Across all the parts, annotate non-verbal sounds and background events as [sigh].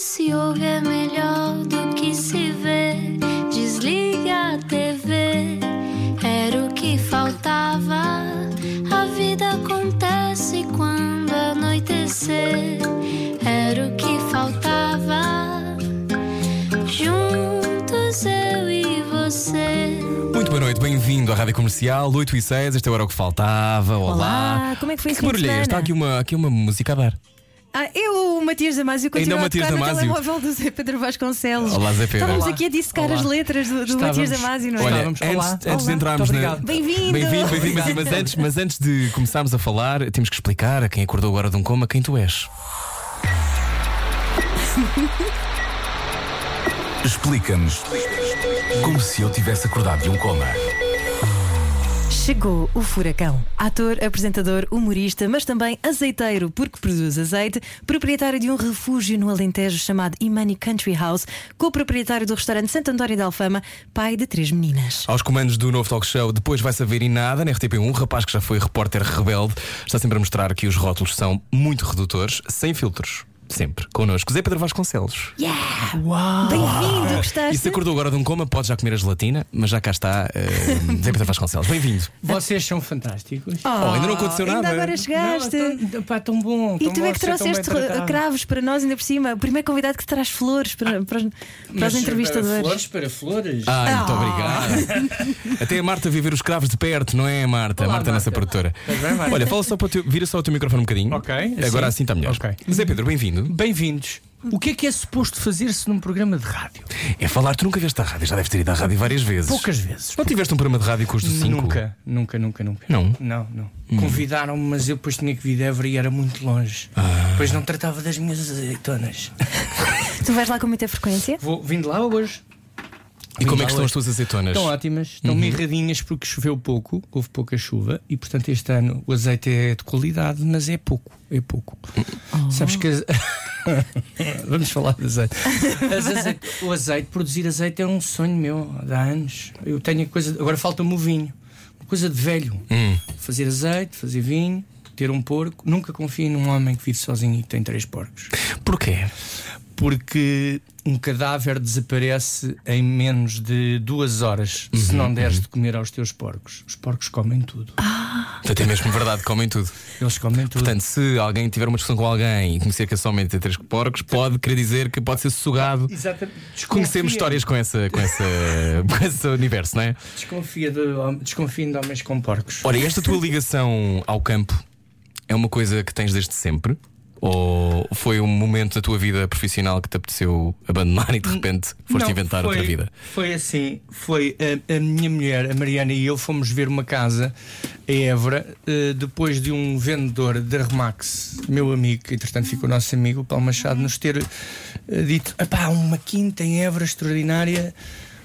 se ouve é melhor do que se vê. Desliga a TV, era o que faltava. A vida acontece quando anoitecer, era o que faltava. Juntos eu e você. Muito boa noite, bem-vindo à Rádio Comercial 8 e 6, este era o que faltava. Olá. Olá, como é que foi fim de barulho é? Está aqui uma, aqui uma música a dar. Matias Damasio, Ainda continuo o a Matias tocar no telemóvel do Zé Pedro Vasconcelos. Olá, Zé Pedro. Estávamos Olá. aqui a dissecar Olá. as letras do, do. Matias Damasio, não é? Olha, antes, Olá. antes de entrarmos na. Bem-vindo, bem-vindo, bem-vindo. Mas antes, mas antes de começarmos a falar, temos que explicar a quem acordou agora de um coma quem tu és. Explica-nos como se eu tivesse acordado de um coma. Chegou o Furacão. Ator, apresentador, humorista, mas também azeiteiro, porque produz azeite, proprietário de um refúgio no Alentejo chamado Imani Country House, co-proprietário do restaurante Santo António de Alfama, pai de três meninas. Aos comandos do novo talk show, depois vai saber e nada, na RTP1, um rapaz que já foi repórter rebelde, está sempre a mostrar que os rótulos são muito redutores, sem filtros. Sempre. Connosco, Zé Pedro Vasconcelos. Bem-vindo, gostaste? E se acordou agora de um coma, pode já comer a gelatina, mas já cá está eh, Zé Pedro Vasconcelos. Bem-vindo. Vocês são fantásticos. Oh, ainda não aconteceu ainda nada. agora chegaste. Não, tão, pá, tão bom. E tão tu bom é que bem trouxeste cravos para nós, ainda por cima. O primeiro convidado que traz flores para, para, para Mas, entrevistadores. Para flores, para flores. Ai, muito Ah. obrigado. [laughs] Até a Marta viu ver os cravos de perto, não é, Marta? Olá, a Marta é a nossa Marta. produtora. Estás bem, Marta? Olha, fala só para o teu, vira só o teu microfone um bocadinho. Ok, Agora assim? assim está melhor. Ok. Zé Pedro, bem-vindo. Bem-vindos. O que é que é suposto fazer-se num programa de rádio? É falar, tu nunca vieste à rádio, já deves ter ido à rádio várias vezes. Poucas vezes. Não tiveste um programa de rádio com os do 5? Nunca, nunca, nunca, nunca. Não? Não, não. Convidaram-me, mas eu depois tinha que vir de Évora e era muito longe. Depois não tratava das minhas azeitonas. [laughs] Tu vais lá com muita frequência? Vou vindo lá hoje. E como é Vim que estão as tuas azeitonas? Estão ótimas, estão mirradinhas porque choveu pouco, houve pouca chuva e portanto este ano o azeite é de qualidade, mas é pouco, é pouco. Sabes que as- [laughs] [laughs] vamos falar de azeite. Azeite- O azeite, produzir azeite é um sonho meu há anos. Eu tenho a coisa, agora falta-me o vinho, uma coisa de velho. Hum. Fazer azeite, fazer vinho, ter um porco. Nunca confio num homem que vive sozinho e que tem três porcos Porquê? porque um cadáver desaparece em menos de duas horas se não deres de comer aos teus porcos. Os porcos comem tudo. Portanto, é mesmo verdade, comem tudo. Eles comem tudo. Portanto, se alguém tiver uma discussão com alguém e conhecer que é somente três porcos, pode querer dizer que pode ser sugado. Exatamente. Desconfia- Conhecemos histórias com, essa, com, essa, [laughs] com esse universo, não é? Desconfia de, desconfiem de homens com porcos. Ora, e esta tua ligação ao campo é uma coisa que tens desde sempre? Ou foi um momento da tua vida profissional que te apeteceu abandonar e de repente foste Não, inventar foi- outra vida? Foi assim: foi a, a minha mulher, a Mariana, e eu fomos ver uma casa em Évora eh, depois de um vendedor da Remax, meu amigo, que entretanto ficou nosso amigo, o Paulo Machado, nos ter eh, dito: "Epá, uma quinta em Évora extraordinária.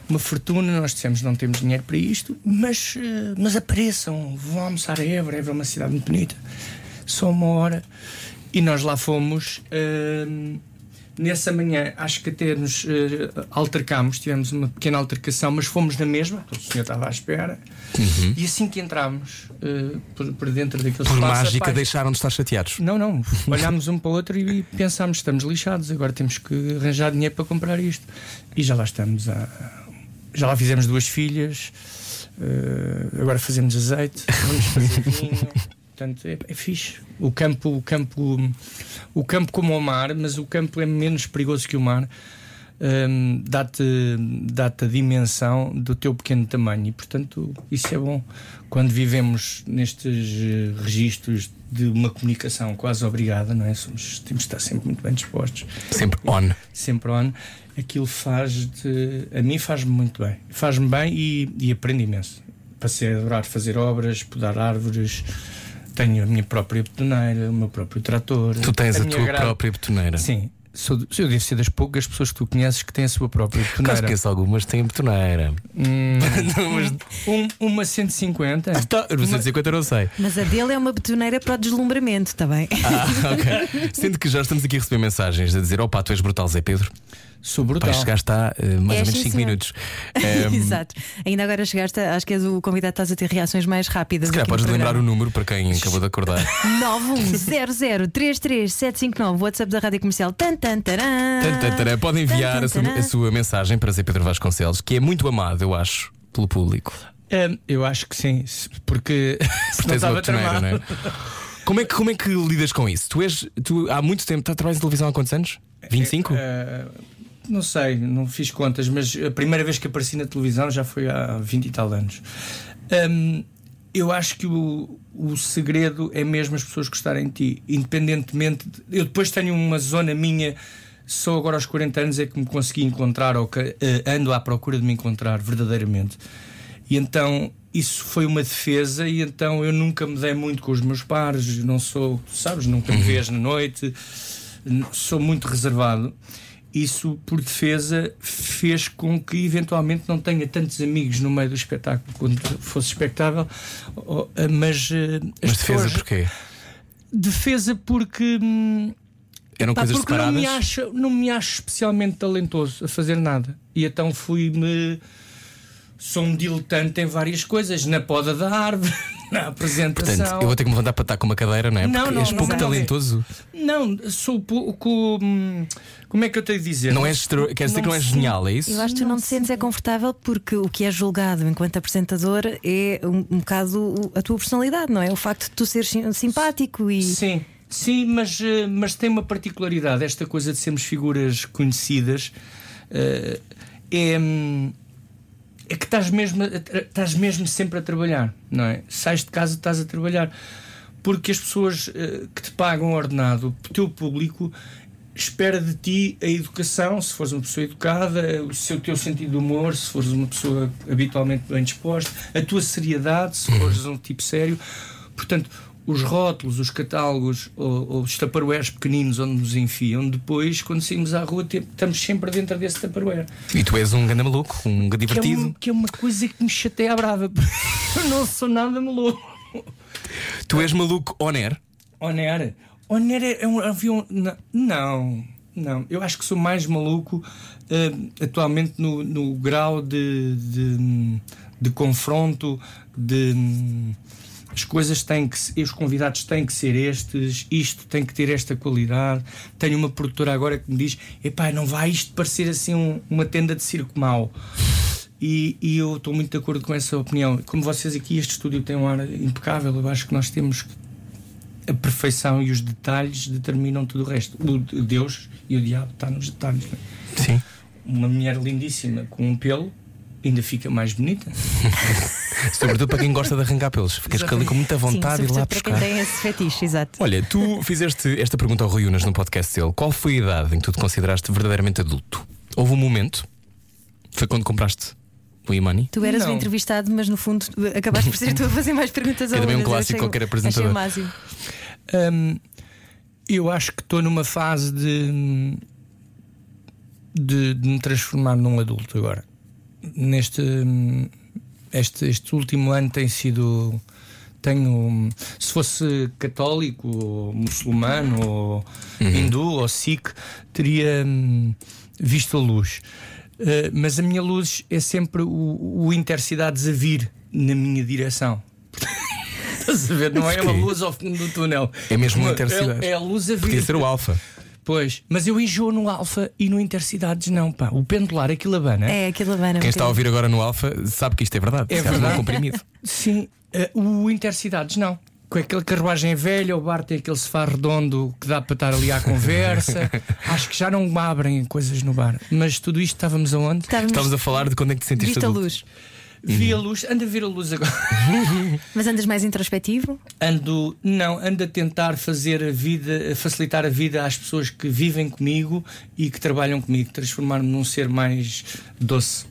Uma fortuna, nós dissemos não temos dinheiro para isto, mas, eh, mas apareçam, vão almoçar a Évora, Évora é uma cidade muito bonita, só uma hora. E nós lá fomos. eh, Nessa manhã, acho que até nos eh, altercámos, tivemos uma pequena altercação, mas fomos na mesma, o senhor estava à espera. E assim que entramos eh, por, por dentro daquele Por espaço, mágica rapaz, deixaram de estar chateados. Não, não. [laughs] Olhámos um para o outro e pensámos: estamos lixados, agora temos que arranjar dinheiro para comprar isto. E já lá estamos. A, já lá fizemos duas filhas, eh, agora fazemos azeite, vamos fazer vinho. [laughs] Portanto, é, é fixe. O campo, o campo, o campo como o mar, mas o campo é menos perigoso que o mar. Hum, dá-te dá a dimensão do teu pequeno tamanho e portanto isso é bom quando vivemos nestes eh, registros de uma comunicação quase obrigada não é Somos, temos de estar sempre muito bem dispostos Sempre on. sempre on aquilo faz a mim faz-me muito bem faz-me bem e, e aprendo imenso passei a adorar fazer obras podar árvores tenho a minha própria betoneira o meu próprio trator Tu tens a, minha tua gra- própria betoneira. Sim, sou, eu devo ser das poucas pessoas que tu conheces que têm a sua própria Caso betoneira. conheço algumas têm betoneira. Hum, [laughs] um, uma 150. Tá, eu não sei não. Mas a dele é uma betoneira para o deslumbramento, está bem? Ah, ok. [laughs] Sendo que já estamos aqui a receber mensagens a dizer: opa, tu és brutal, Zé Pedro. Sou brutal. Pai, chegaste há eh, mais É, ou menos sim, 5 senhor. minutos. [laughs] Ehm, Exato. Ainda agora chegaste, a- acho que és o convidado, estás a ter reações mais rápidas. Se calhar podes lembrar o número para quem acabou de acordar. [laughs] 910033759, WhatsApp da Rádio Comercial. Tan, tan, taran. Tan, tan, taran. Pode enviar Tan, a tan, sua, taran. a sua mensagem para Zé Pedro Vasconcelos, que é muito amado, eu acho, pelo público. Hum, eu acho que sim, porque [laughs] Porque não tens uma não é? Como é, que, como é que lidas com isso? Tu és. Tu, há muito tempo, tu trabalhas em televisão há quantos anos? 25? Eh, não sei, não fiz contas, mas a primeira vez que apareci na televisão já foi há 20 e tal anos. Hum, eu acho que o, o segredo é mesmo as pessoas gostarem de ti, independentemente. de- eu depois tenho uma zona minha, só agora aos 40 anos é que me consegui encontrar, ou que eh, ando à procura de me encontrar verdadeiramente. E então isso foi uma defesa, e então eu nunca me dei muito com os meus pares, não sou, sabes, nunca me vês na noite, sou muito reservado. Isso, por defesa, fez com que eventualmente não tenha tantos amigos no meio do espetáculo quanto fosse expectável, Oh, eh, mas, eh, as Mas defesa porquê? Defesa porque. hum, Eram Pá, coisas porque não separadas? me, acho, não me acho especialmente talentoso a fazer nada. E então fui-me. Sou um diletante em várias coisas, na poda da árvore, [laughs] na apresentação. Portanto, eu vou ter que me levantar para estar com uma cadeira, não é? Não, Porque não, és não pouco nada a ver. talentoso. Não, sou pouco. hum, Como é que eu tenho de dizer? Não és, quer dizer que não és Não genial, é isso? Eu acho que tu não te sentes é confortável porque o que é julgado enquanto apresentador é um, um bocado a tua personalidade, não é? O facto de tu seres sim- simpático e. Sim, sim, mas, eh, mas tem uma particularidade. Esta coisa de sermos figuras conhecidas eh, é, hum, é que estás mesmo, estás mesmo sempre a trabalhar, não é? Sais de casa, estás a trabalhar. Porque as pessoas eh, que te pagam ordenado, o teu público, espera de ti a educação, se fores uma pessoa educada, o seu teu sentido de humor, se fores uma pessoa habitualmente bem disposta, a tua seriedade, se fores um tipo sério. Portanto, os rótulos, os catálogos ou, ou os taparoeiros pequeninos onde nos enfiam, depois, quando saímos à rua, te- estamos sempre dentro desse taparoeiro. E tu és um ganda maluco, um ganda Que é, divertido. um- que é uma coisa que me chateia a brava. [laughs] Eu não sou nada maluco. Tu és maluco on air. Oner. Oner é é um avião. Não, não. Eu acho que sou mais maluco eh, atualmente no, no grau de, de, de confronto, de. As coisas têm que. Os convidados têm que ser estes, isto tem que ter esta qualidade. Tenho uma produtora agora que me diz: epá, não vai isto parecer assim um- uma tenda de circo mau. E, e eu estou muito de acordo com essa opinião. Como vocês aqui, este estúdio tem um ar impecável. Eu acho que nós temos a perfeição e os detalhes determinam tudo o resto. O de- Deus e o diabo está nos detalhes. é? Sim. Uma mulher lindíssima com um pelo ainda fica mais bonita. [laughs] Sobretudo para quem gosta de arrancar pelos. Ficas ali com muita vontade Sim, de ir lá sobretudo para buscar. quem tem esse fetiche, exato. Olha, tu [laughs] fizeste esta pergunta ao Rui Unas no podcast dele. Qual foi a idade em que tu te consideraste verdadeiramente adulto? Houve um momento? Foi quando compraste o Imani? Tu eras Não. o entrevistado, mas no fundo acabaste por ser tu a fazer mais perguntas [laughs] ao É também um clássico achei- qualquer apresentador. Hum, eu acho que estou numa fase de, de, de me transformar num adulto agora. Neste este, este último ano tem sido. Tenho, se fosse católico, ou muçulmano, ou hindu, ou sikh, teria hum, visto a luz. Uh, mas a minha luz é sempre o, o Intercidades a vir na minha direção. [laughs] Estás a ver? Não é uma luz ao fundo do túnel. É mesmo Uma- o Intercidades. É, é a luz a vir. Podia ser o Alfa. Pois, mas eu enjoo no Alfa e no Intercidades não, pá. O pendular, aquilo abana. É, aquilo abana. Quem está a ouvir agora no Alfa sabe que isto é verdade. É Se há um verdade. comprimido. Sim, eh, o Intercidades não. Com aquela carruagem é velha, o bar tem aquele sofá redondo que dá para estar ali à conversa. [laughs] Acho que já não abrem coisas no bar. Mas tudo isto estávamos aonde? Estávamos Estávamos a falar de quando é que te sentiste visto a adulto. luz. Vi a luz, ando a ver a luz agora. [laughs] Mas andas mais introspectivo? Ando, não, ando a tentar fazer a vida, a facilitar a vida às pessoas que vivem comigo e que trabalham comigo, transformar-me num ser mais doce.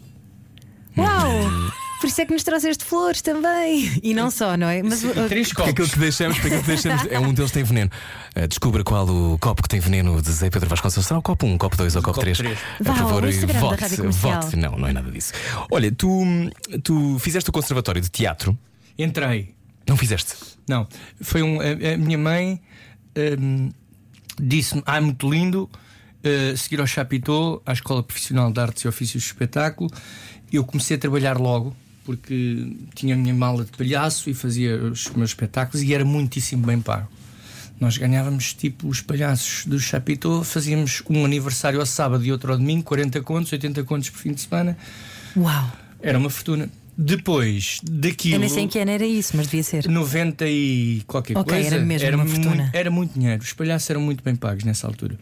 Uau! Por isso é que nos trouxeste flores também. E não só, não é? Mas uh, Três Porque aquilo copos. que deixamos, porque aquilo que deixamos é um deles tem veneno. Uh, descubra qual o copo que tem veneno de Zé Pedro Vasconcelos. Será o copo 1, um, copo 2 ou copo copo 3? três. A Vá ao favor, vote, vote. Não, não é nada disso. Olha, tu, tu fizeste o conservatório de teatro. Entrei. Não fizeste? Não, foi um. A, a minha mãe hum, disse-me: Ah, muito lindo. uh, seguir ao Chapitão, à Escola Profissional de Artes e Ofícios de Espetáculo, eu comecei a trabalhar logo, porque tinha a minha mala de palhaço e fazia os meus espetáculos e era muitíssimo bem pago. Nós ganhávamos tipo os palhaços do Chapitão, fazíamos um aniversário ao sábado e outro ao domingo, 40 contos, 80 contos por fim de semana. Uau! Era uma fortuna. Depois daquilo. Eu nem sei em que ano era isso, mas devia ser. 90 e qualquer Ok, coisa. era mesmo uma fortuna. Muito, era muito dinheiro. Os palhaços eram muito bem pagos nessa altura.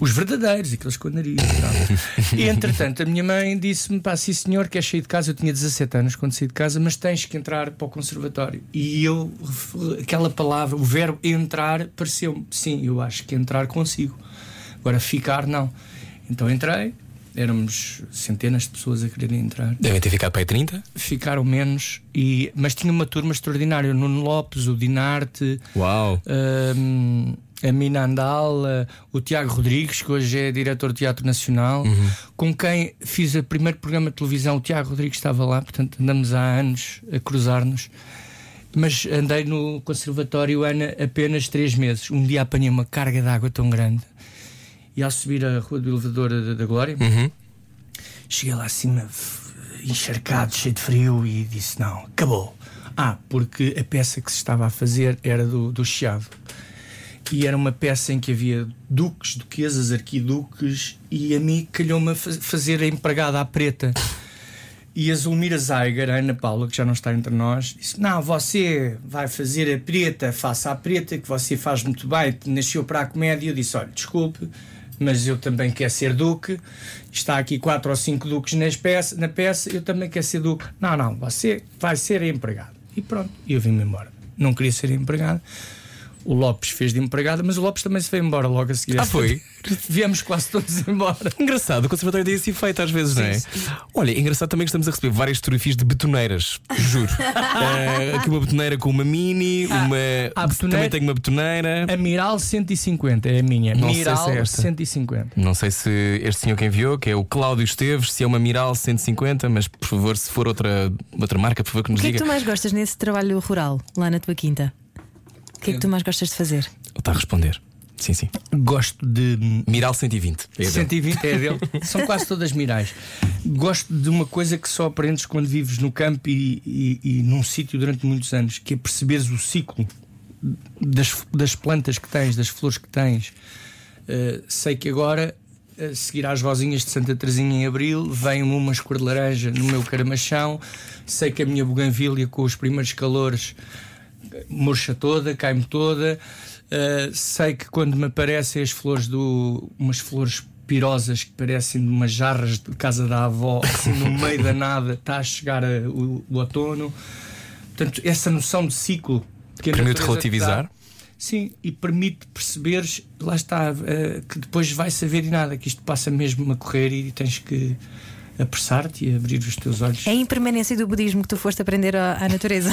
Os verdadeiros, aqueles com nariz e entretanto, a minha mãe disse-me: pá, sim senhor, queres sair de casa? Eu tinha 17 anos quando saí de casa, mas tens que entrar para o conservatório. E eu, aquela palavra, o verbo entrar, pareceu-me: sim, eu acho que entrar consigo. Agora, ficar, não. Então entrei, éramos centenas de pessoas a quererem entrar. Devem ter ficado para aí 30? Ficaram menos, e, mas tinha uma turma extraordinária: o Nuno Lopes, o Dinarte. Uau! Hum, a Mina Andal, o Tiago Rodrigues, que hoje é diretor do Teatro Nacional, com quem fiz o primeiro programa de televisão. O Tiago Rodrigues estava lá, portanto andamos há anos a cruzar-nos. Mas andei no Conservatório Ana apenas três meses. Um dia apanhei uma carga de água tão grande e ao subir a Rua do Elevador da, da Glória, Uhum. cheguei lá acima encharcado, cheio de frio e disse: Não, acabou. Ah, porque a peça que se estava a fazer era do, do Chiado. E era uma peça em que havia duques, duquesas, arquiduques, e a mim calhou-me a fa- fazer a empregada à preta. E a Zulmira Zeiger, a Ana Paula, que já não está entre nós, disse: Não, você vai fazer a preta, faça a preta, que você faz muito bem, nasceu para a comédia. Eu disse: Olha, desculpe, mas eu também quero ser duque. Está aqui quatro ou cinco duques nas peça, na peça, eu também quero ser duque. Não, não, você vai ser empregado. E pronto, eu vim-me embora. Não queria ser empregado. O Lopes fez de empregada, mas o Lopes também se veio embora logo a seguir. Ah, foi? [laughs] Viemos quase todos embora. Engraçado, o conservatório tem esse efeito às vezes, não é? Olha, engraçado também que estamos a receber várias fotografias de betoneiras, juro. [laughs] Eh, aqui uma betoneira com uma mini, uma. há betoneira- Também tenho uma betoneira. Amiral 150 é a minha. Não sei se Miral é esta. 150. Não sei se este senhor que enviou, que é o Cláudio Esteves, se é uma Miral 150, mas por favor, se for outra, outra marca, por favor, que nos O que é que diga. tu mais gostas nesse trabalho rural, lá na tua quinta? O que é que tu mais gostas de fazer? Está a responder. Sim, sim. Gosto de. Miral 120. É dele. 120 é dele. [laughs] São quase todas mirais. Gosto de uma coisa que só aprendes quando vives no campo e, e- e num sítio durante muitos anos, que é perceberes o ciclo das, das plantas que tens, das flores que tens. Uh, sei que agora, a seguir às rosinhas de Santa Teresinha em Abril, vem uma cor de laranja no meu caramachão. Sei que a minha buganvília, com os primeiros calores, murcha toda, cai-me toda. Uh, sei que quando me aparecem as flores do. umas flores pirosas que parecem de umas jarras de casa da avó, assim no [laughs] meio da nada, está a chegar a- o, o outono. Portanto, essa noção de ciclo Permite relativizar? dá, Sim, e permite perceberes, lá está, eh, que depois vai saber e nada, que isto passa mesmo a correr e tens que apressar-te e abrir os teus olhos. É a impermanência do budismo que tu foste aprender à, natureza.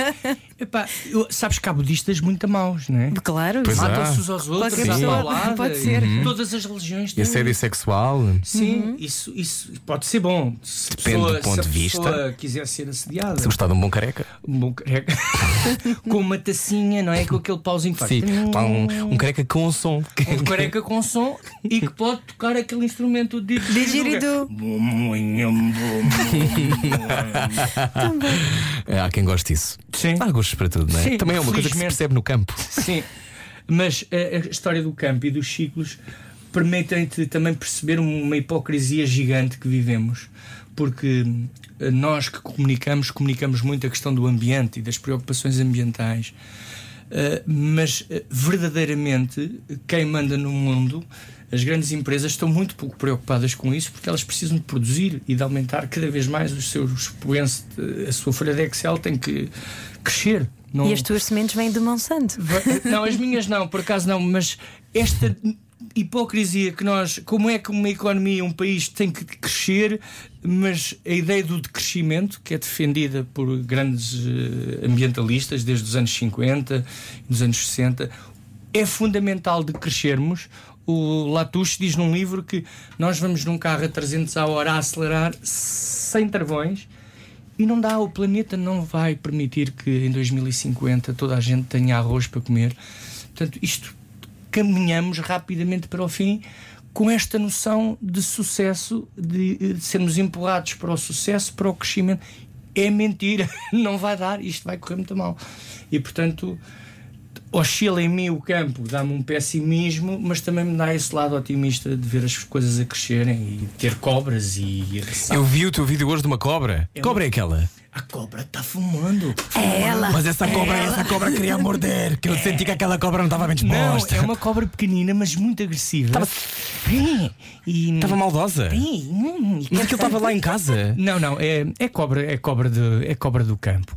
[laughs] Epá, eu- sabes que há budistas muito maus, não é? claro. Matam-se uns aos outros, à pessoa, paulada, pode e ser. Todas as religiões E têm. assédio sexual? Sim, isso, isso pode ser bom. Se a Depende pessoa, do ponto se a de vista. pessoa quiser ser assediada, Se gostar de um bom careca? um bom careca, [laughs] com uma tacinha, não é? Com aquele pauzinho que faz. Sim. Um, um careca com um som. Um careca com som e que pode tocar aquele instrumento de Didgeridoo. É, Há quem goste disso. Sim. Há gostos para tudo, não é? Sim, Também é uma coisa que se percebe no campo. Sim, mas a, história do campo e dos ciclos permitem-te também perceber uma hipocrisia gigante que vivemos, porque eh, nós que comunicamos, comunicamos muito a questão do ambiente e das preocupações ambientais. Uh, mas uh, verdadeiramente quem manda no mundo, as grandes empresas estão muito pouco preocupadas com isso porque elas precisam de produzir e de aumentar cada vez mais os seus expoentes, a sua folha de Excel tem que crescer. Não, E as tuas sementes vêm de Monsanto. Não, as minhas não, por acaso não, mas esta hipocrisia que nós, como é que uma economia, um país tem que crescer, mas a ideia do decrescimento, que é defendida por grandes eh, ambientalistas desde os anos 50 e dos anos 60, é fundamental de crescermos. O Latouche diz num livro que nós vamos num carro a 300 a hora a acelerar sem travões e não dá, o planeta não vai permitir que em 2050 toda a gente tenha arroz para comer. Portanto, isto caminhamos rapidamente para o fim com esta noção de sucesso, de, de sermos empurrados para o sucesso, para o crescimento. É mentira, [laughs] não vai dar, isto vai correr muito mal. E portanto, oscila em mim o campo, dá-me um pessimismo, mas também me dá esse lado otimista de ver as coisas a crescerem e ter cobras e. Eu vi o teu vídeo hoje de uma cobra. Que cobra é aquela? A cobra está fumando. É ela. Mas essa cobra, essa cobra queria morder. Que eu senti que aquela cobra não estava bem Não, disposta. é uma cobra pequenina, mas muito agressiva. Tava- É, e- Estava maldosa. É, hum, Mas aquilo estava lá em casa. Não, não, é, é cobra, é cobra de, é cobra do campo.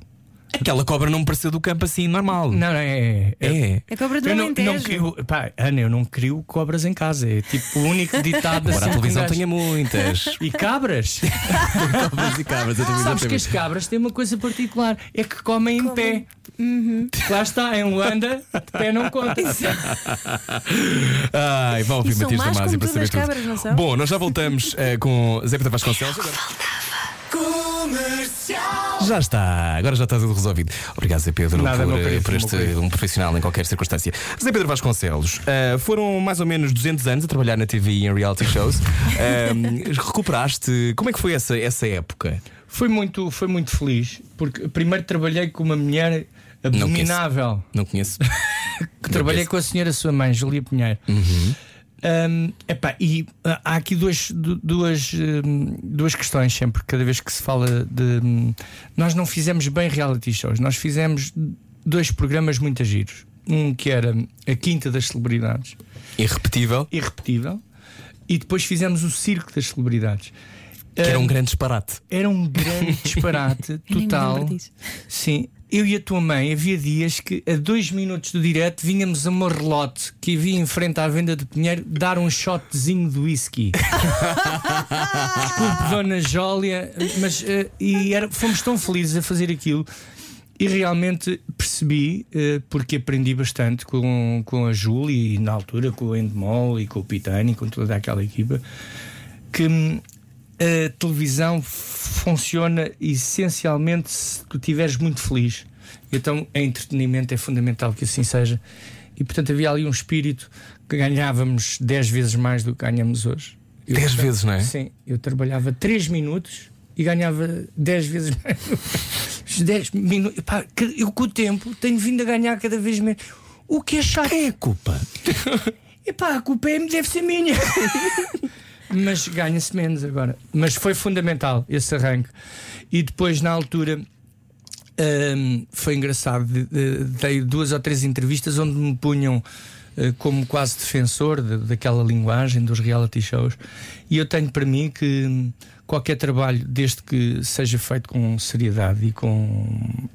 Aquela cobra não me pareceu do campo assim, normal. Não, não, é. É. É cobra do Eu não, não crio, pá, Ana, eu não crio cobras em casa. É tipo o único ditado Agora a assim televisão tinha muitas. E cabras? [laughs] Cobras e cabras, a televisão Sabes que as cabras têm uma coisa particular: é que comem em pé. Lá está, em Luanda, de pé não conta. [laughs] Ai, vão ouvir Matias Damasio como para saber tudo. cabras, não são? Bom, nós já voltamos eh, com Zé Pedro Vasconcelos. Agora- Já está, agora já está tudo resolvido. Obrigado, Zé Pedro, Nada, por, meu querido, por meu este querido. um profissional em qualquer circunstância. Zé Pedro Vasconcelos, eh, foram mais ou menos 200 anos a trabalhar na TV e em reality shows. [laughs] Eh, recuperaste, como é que foi essa, essa época? Foi muito, foi muito feliz, porque primeiro trabalhei com uma mulher abominável. Não conheço. [laughs] que trabalhei com a senhora sua mãe, Julia Pinheiro. Um, epá, e ah, há aqui duas, du- duas, duas questões sempre, cada vez que se fala de. hum, nós não fizemos bem reality shows, nós fizemos dois programas muito giros. Um que era a Quinta das Celebridades, Irrepetível, irrepetível, e depois fizemos o Circo das Celebridades. que era um grande disparate. era um grande disparate [laughs] Eu nem me total. Sim, eu e a tua mãe havia dias que a dois minutos do direto vínhamos a uma relote que havia em frente à venda de Pinheiro dar um shotzinho de whisky. [laughs] Desculpe, Dona Jólia, mas eh, e era, fomos tão felizes a fazer aquilo. E realmente percebi, eh, porque aprendi bastante com, com a Júlia e na altura com o Endemol e com o Pitani, com toda aquela equipa, que hum, a televisão funciona essencialmente se tu estiveres muito feliz. Então, entretenimento é fundamental que assim seja. E portanto, havia ali um espírito que ganhávamos 10 vezes mais do que ganhamos hoje. Eu 10 tra- vezes, não é? Sim, eu trabalhava 3 minutos e ganhava 10 vezes mais. Os 10 minutos. Que- eu com o tempo tenho vindo a ganhar cada vez menos. O que é chato. É a culpa. [laughs] Epá, a culpa é, deve ser minha. [laughs] Mas ganha-se menos agora. Mas foi fundamental esse arranque. E depois, na altura, hum, foi engraçado. de- de- Dei duas ou três entrevistas onde me punham eh, como quase defensor de- daquela linguagem dos reality shows. E eu tenho para mim que hum, qualquer trabalho, desde que seja feito com seriedade e com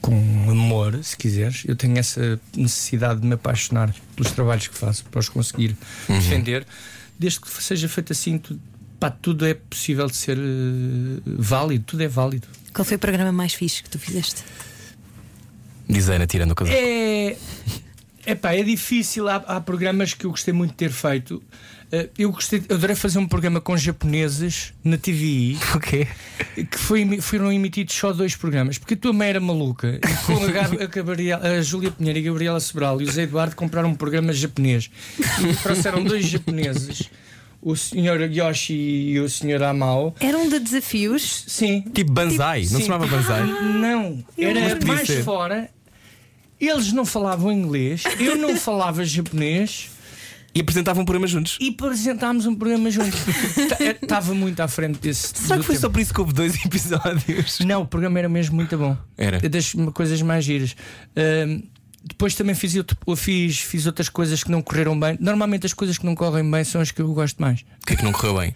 com amor, se quiseres. Eu tenho essa necessidade de me apaixonar pelos trabalhos que faço, para os conseguir defender, desde que seja feito assim, tudo, pá, tudo é possível de ser eh, válido, tudo é válido. Qual foi o programa mais fixe que tu fizeste? Diz a Ana, tirando o casaco. É. Epá, é difícil. Há, há programas que eu gostei muito de ter feito. Eh, eu gostei, eu adorei fazer um programa com japoneses na TVI. [laughs] O quê? que foi, foram emitidos só dois programas, porque a tua mãe era maluca e [laughs] com a, Gab- a Gabriela- a Júlia Pinheiro e a Gabriela Sobral e o Zé Eduardo compraram um programa japonês e trouxeram dois japoneses, o senhor Yoshi e o senhor Amao. Era um de desafios. Sim. Tipo Banzai, não se chamava Banzai? Não, Mas era mais ser. fora. Eles não falavam inglês, eu não falava japonês E apresentavam um programa juntos. e apresentámos um programa juntos. [laughs] Estava muito à frente desse. Será que foi tempo. só por isso que houve dois [laughs] episódios? Não, o programa era mesmo muito bom. Era. É das coisas mais giras. Ahm, depois também fiz, fiz, fiz outras coisas que não correram bem. Normalmente as coisas que não correm bem são as que eu gosto mais. O que é que não correu bem?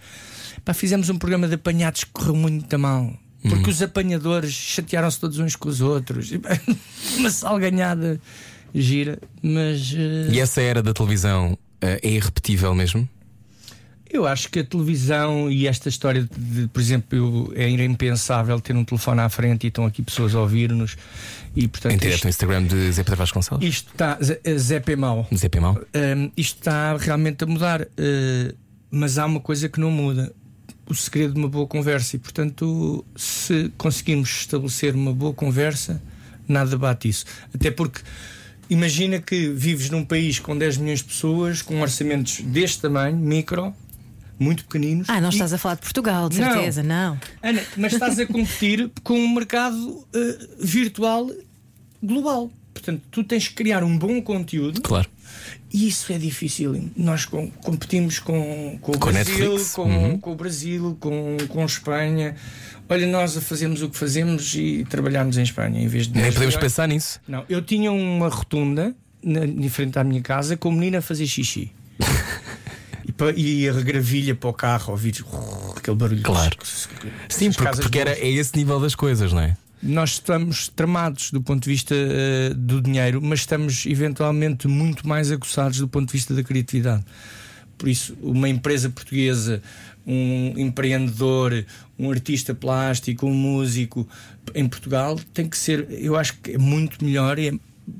Pá, fizemos um programa de apanhados que correu muito mal. Uhum. Porque os apanhadores chatearam-se todos uns com os outros. [laughs] Uma salganhada gira. Mas eh, E essa era da televisão é irrepetível mesmo? eu acho que a televisão e esta história de, por exemplo, eu, é impensável ter um telefone à frente e estão aqui pessoas a ouvir-nos. E portanto, Em direto no Instagram de Zé Pedro Vasconcelos? isto está. Zé- Zé P. Mau. Zé Pimão? Hum, isto está realmente a mudar, uh, mas há uma coisa que não muda: o segredo de uma boa conversa. E, portanto, se conseguirmos estabelecer uma boa conversa, nada bate isso. Até porque imagina que vives num país com 10 milhões de pessoas, com orçamentos deste tamanho, micro, muito pequeninos. Ah, não e- estás a falar de Portugal, de Não. certeza, não. Ana, mas estás a competir [laughs] com um mercado eh, virtual global. Portanto, tu tens que criar um bom conteúdo Claro. E isso é difícil. Nós com- competimos com, com o Com Brasil, com, Uhum. com o Brasil, com, com Espanha. Olha, nós fazemos o que fazemos e trabalhamos em Espanha em vez de. Nem podemos pensar nisso. Não, eu tinha uma rotunda na, em frente à minha casa com a menina a fazer xixi. [laughs] e, e a gravilha para o carro, ouvir aquele barulho. Claro. Sim, porque, porque era, é esse nível das coisas, não é? Nós estamos tramados do ponto de vista eh, do dinheiro, mas estamos eventualmente muito mais aguçados do ponto de vista da criatividade. Por isso, uma empresa portuguesa, um empreendedor, um artista plástico, um músico em Portugal tem que ser, eu acho que é muito melhor e é-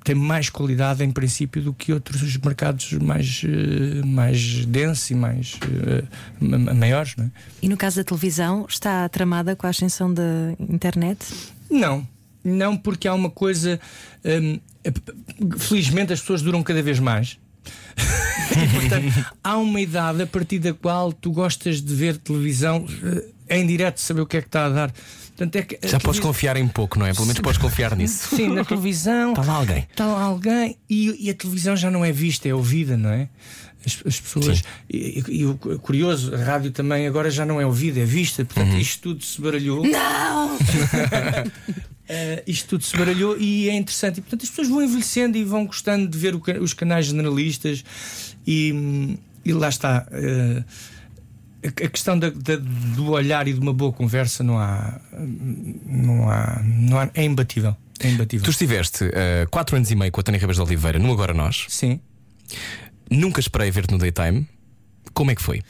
tem mais qualidade em princípio do que outros mercados mais, eh, mais densos e mais eh, ma- ma- maiores, não é? E no caso da televisão, está tramada com a ascensão da internet? Não, não, porque há uma coisa. hum, felizmente as pessoas duram cada vez mais. [laughs] e, portanto, há uma idade a partir da qual tu gostas de ver televisão eh, em direto, saber o que é que está a dar. Portanto, é que Já podes confiar em pouco, não é? Pelo menos podes confiar nisso. Sim, na televisão. Está lá alguém. Está lá alguém e, e a televisão já não é vista, é ouvida, não é? As, as pessoas. E, e- e o curioso, a rádio também agora já não é ouvida, é vista. Portanto, Uhum. isto tudo se baralhou. Não! [laughs] isto tudo se baralhou e é interessante. E, portanto, as pessoas vão envelhecendo e vão gostando de ver o ca- os canais generalistas e, e lá está. eh, a a questão da- da- do olhar e de uma boa conversa não há. Não há, não há é imbatível. É imbatível. Tu estiveste uh, quatro anos e meio com a Tânia Ribas de Oliveira no Agora Nós. Sim. Nunca esperei ver-te no daytime. Como é que foi?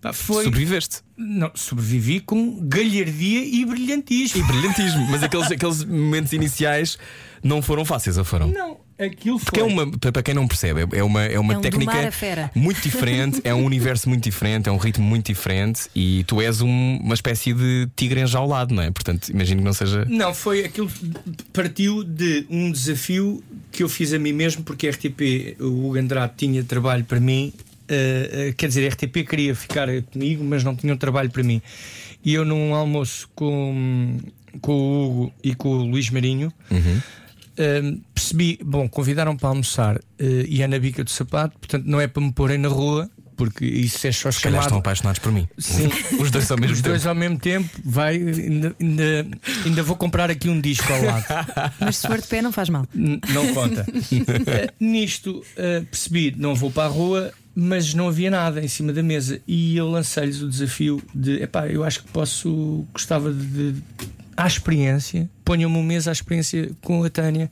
Pá, foi. Sobreviveste. Não, sobrevivi com galhardia e brilhantismo. E brilhantismo. Mas aqueles, aqueles momentos iniciais não foram fáceis, ou foram? Não, aquilo foi. Porque é uma, para quem não percebe, é uma, é uma É um técnica muito diferente, é um universo muito diferente, é um ritmo muito diferente e tu és um- uma espécie de tigre enjaulado, não é? Portanto, imagino que não seja. Não, foi aquilo. Partiu de um desafio que eu fiz a mim mesmo, porque a RTP, o Hugo Andrade tinha trabalho para mim. eh, eh, quer dizer, a RTP queria ficar comigo, mas não tinha um trabalho para mim. E eu, num almoço com, com o Hugo e com o Luís Marinho, eh, percebi. Bom, convidaram para almoçar e é na bica do sapato, portanto, não é para me porem na rua, porque isso é só Se calhar estão chamado. apaixonados por mim. Sim. [laughs] Os dois ao mesmo Os tempo. dois ao mesmo tempo, vai, ainda, ainda, ainda vou comprar aqui um disco ao lado. [laughs] Mas se for de pé, não faz mal. N- não conta. [laughs] Nisto eh, percebi, não vou para a rua, mas não havia nada em cima da mesa. E eu lancei-lhes o desafio de epá, eu acho que posso, gostava de, de à experiência, ponham-me uma mesa à experiência com a Tânia,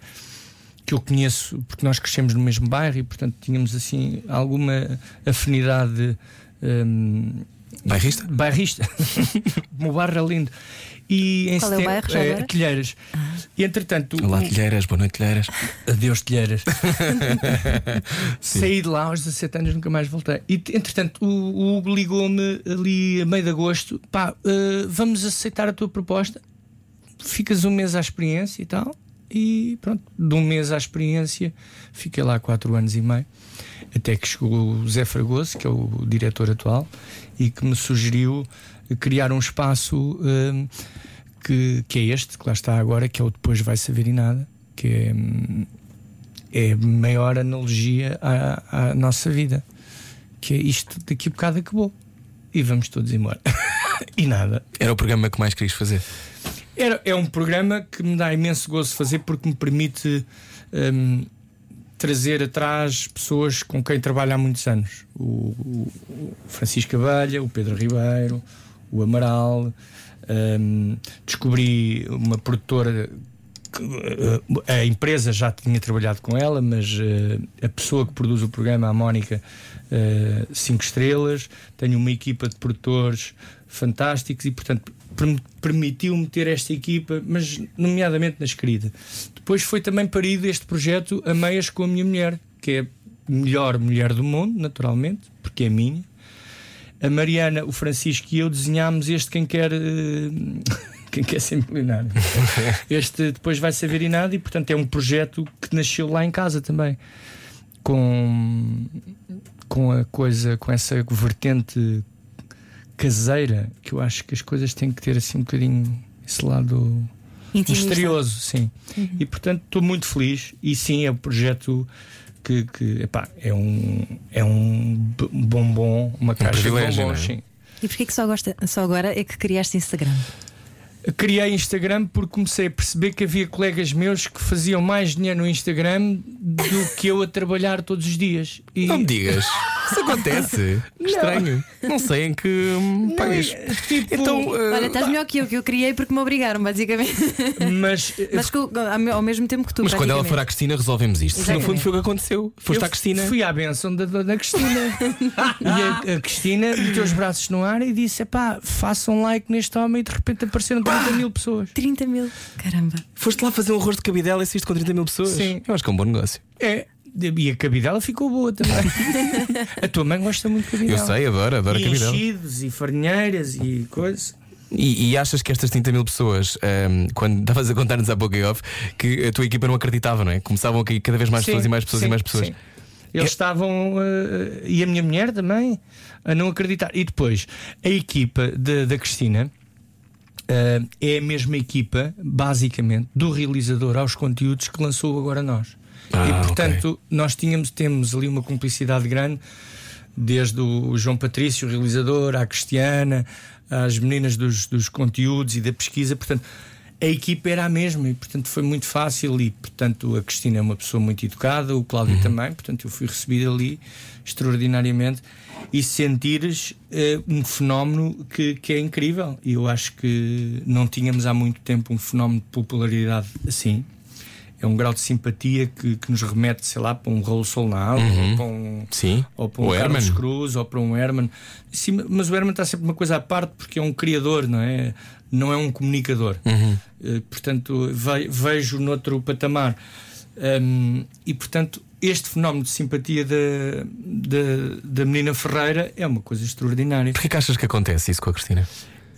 que eu conheço, porque nós crescemos no mesmo bairro e portanto tínhamos assim alguma afinidade. hum, Bairrista? bairrista. [laughs] o bairro é lindo. E em Qual é o setembro- bairro, já é? Telheiras. E entretanto, Olá, Telheiras, boa noite, Telheiras. Adeus, telheiras. [laughs] Saí de lá aos 17 anos, nunca mais voltei. E entretanto, o, o Hugo ligou-me ali a meio de agosto: pá, eh, vamos aceitar a tua proposta. Ficas um mês à experiência e tal. E pronto, de um mês à experiência, fiquei lá quatro anos e meio. Até que chegou o Zé Fragoso, que é o diretor atual, e que me sugeriu criar um espaço hum, que, que é este, que lá está agora, que é o Depois Vai Saber e Nada, que é, é a maior analogia à, à nossa vida. Que é isto daqui a bocado acabou. E vamos todos embora. [laughs] e nada. Era o programa que mais querias fazer. É um programa que me dá imenso gozo fazer porque me permite hum, trazer atrás pessoas com quem trabalho há muitos anos. O, o- o Francisco Abelha, o Pedro Ribeiro, o Amaral. hum, descobri uma produtora. Eh, A empresa já tinha trabalhado com ela, mas eh, a pessoa que produz o programa, a Mónica, eh, cinco estrelas. Tenho uma equipa de produtores fantásticos e, portanto, perm- permitiu-me ter esta equipa, mas nomeadamente na escrita. Depois foi também parido este projeto a meias com a minha mulher, que é a melhor mulher do mundo, naturalmente, porque é minha. A Mariana, o Francisco e eu desenhámos este Quem Quer, eh, [laughs] quem quer ser milionário. [laughs] este depois vai ser verinado e, portanto, é um projeto que nasceu lá em casa também. Com, com a coisa, com essa vertente caseira, que eu acho que as coisas têm que ter assim um bocadinho esse lado Intimista. misterioso, sim. E portanto estou muito feliz e sim é um projeto que, que epá, é um é um bombom, uma caixa de privilégio, bombons, é? sim. E porquê que só, gosta, só agora é que criaste Instagram? Criei Instagram porque comecei a perceber que havia colegas meus que faziam mais dinheiro no Instagram do que eu a trabalhar todos os dias. E Não me digas. [laughs] Isso acontece. [laughs] Estranho. Não sei em que hum, país. tipo, Então, uh, Olha, estás melhor que eu, que eu criei porque me obrigaram, basicamente. [laughs] mas, Mas co- ao ao mesmo tempo que tu. mas quando ela for à Cristina, resolvemos isto. No fundo, foi o que aconteceu. Foste eu à Cristina. Fui à benção da dona Cristina. [laughs] e a, a Cristina meteu os braços no ar e disse: pá, façam like neste homem e de repente apareceram 30 mil pessoas. 30 mil. Caramba. Foste lá fazer um arroz de cabidela e saíste com 30 mil pessoas. Sim. Eu acho que é um bom negócio. É. E a cabidela ficou boa também. [laughs] a tua mãe gosta muito de cabidela. Eu sei, adoro, adoro a e cabidela. enchidos e farinheiras e coisas. E, e achas que estas 30 mil pessoas, hum, quando estavas a contar-nos há pouco off, que a tua equipa não acreditava, não é? Começavam a cair cada vez mais Sim, pessoas e mais pessoas sim, e mais pessoas. sim. Eles É- estavam, eh, e a minha mulher também, a não acreditar. E depois, a equipa de- da Cristina eh, é a mesma equipa, basicamente, do realizador aos conteúdos que lançou agora nós. Ah, e portanto, nós tínhamos, temos ali uma cumplicidade grande, desde o João Patrício, o realizador, à Cristiana, às meninas dos, dos conteúdos e da pesquisa. Portanto, a equipa era a mesma e, portanto, foi muito fácil. E, portanto, a Cristina é uma pessoa muito educada, o Cláudio também. Portanto, eu fui recebido ali extraordinariamente. E sentires eh, um fenómeno que, que é incrível. E eu acho que não tínhamos há muito tempo um fenómeno de popularidade assim. É um grau de simpatia que, que nos remete, sei lá, para um Raul Solnal, ou para um, Sim. ou para um O Carlos Herman. Cruz, ou para um Herman. Sim, mas o Herman está sempre uma coisa à parte porque é um criador, não é? Não é um comunicador. Uhum. Eh, portanto, ve- vejo noutro patamar. Hum, e portanto, este fenómeno de simpatia da, da, da menina Ferreira é uma coisa extraordinária. Porquê que achas que acontece isso com a Cristina?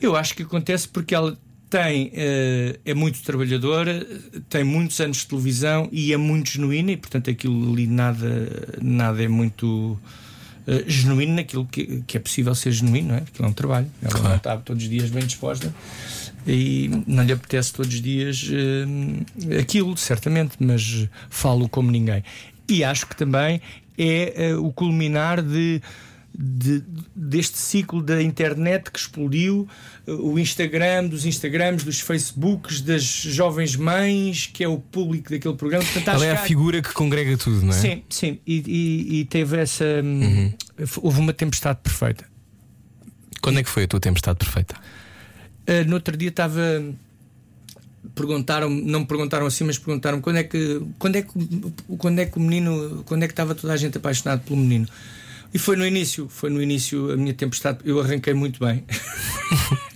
Eu acho que acontece porque ela tem, eh, é muito trabalhadora, tem muitos anos de televisão e é muito genuína, e portanto aquilo ali nada, nada é muito eh, genuíno naquilo que, que é possível ser genuíno, não é? Aquilo é um trabalho. Ela Claro. não está todos os dias bem disposta e não lhe apetece todos os dias eh, aquilo, certamente, mas falo como ninguém. E acho que também é eh, o culminar de, de- deste ciclo da internet que explodiu, eh, o Instagram, dos Instagrams, dos Facebooks, das jovens mães, que é o público daquele programa. Portanto, Ela é a que figura que congrega tudo, não é? Sim, sim. E, e- e teve essa. hum, Uhum. Houve uma tempestade perfeita. Quando é que foi a tua tempestade perfeita? Uh, no outro dia estava. Perguntaram, não me perguntaram assim, mas perguntaram quando é que quando é que quando é que o menino, quando é que estava toda a gente apaixonado pelo menino. E foi no início, foi no início a minha tempestade. Eu arranquei muito bem. [laughs]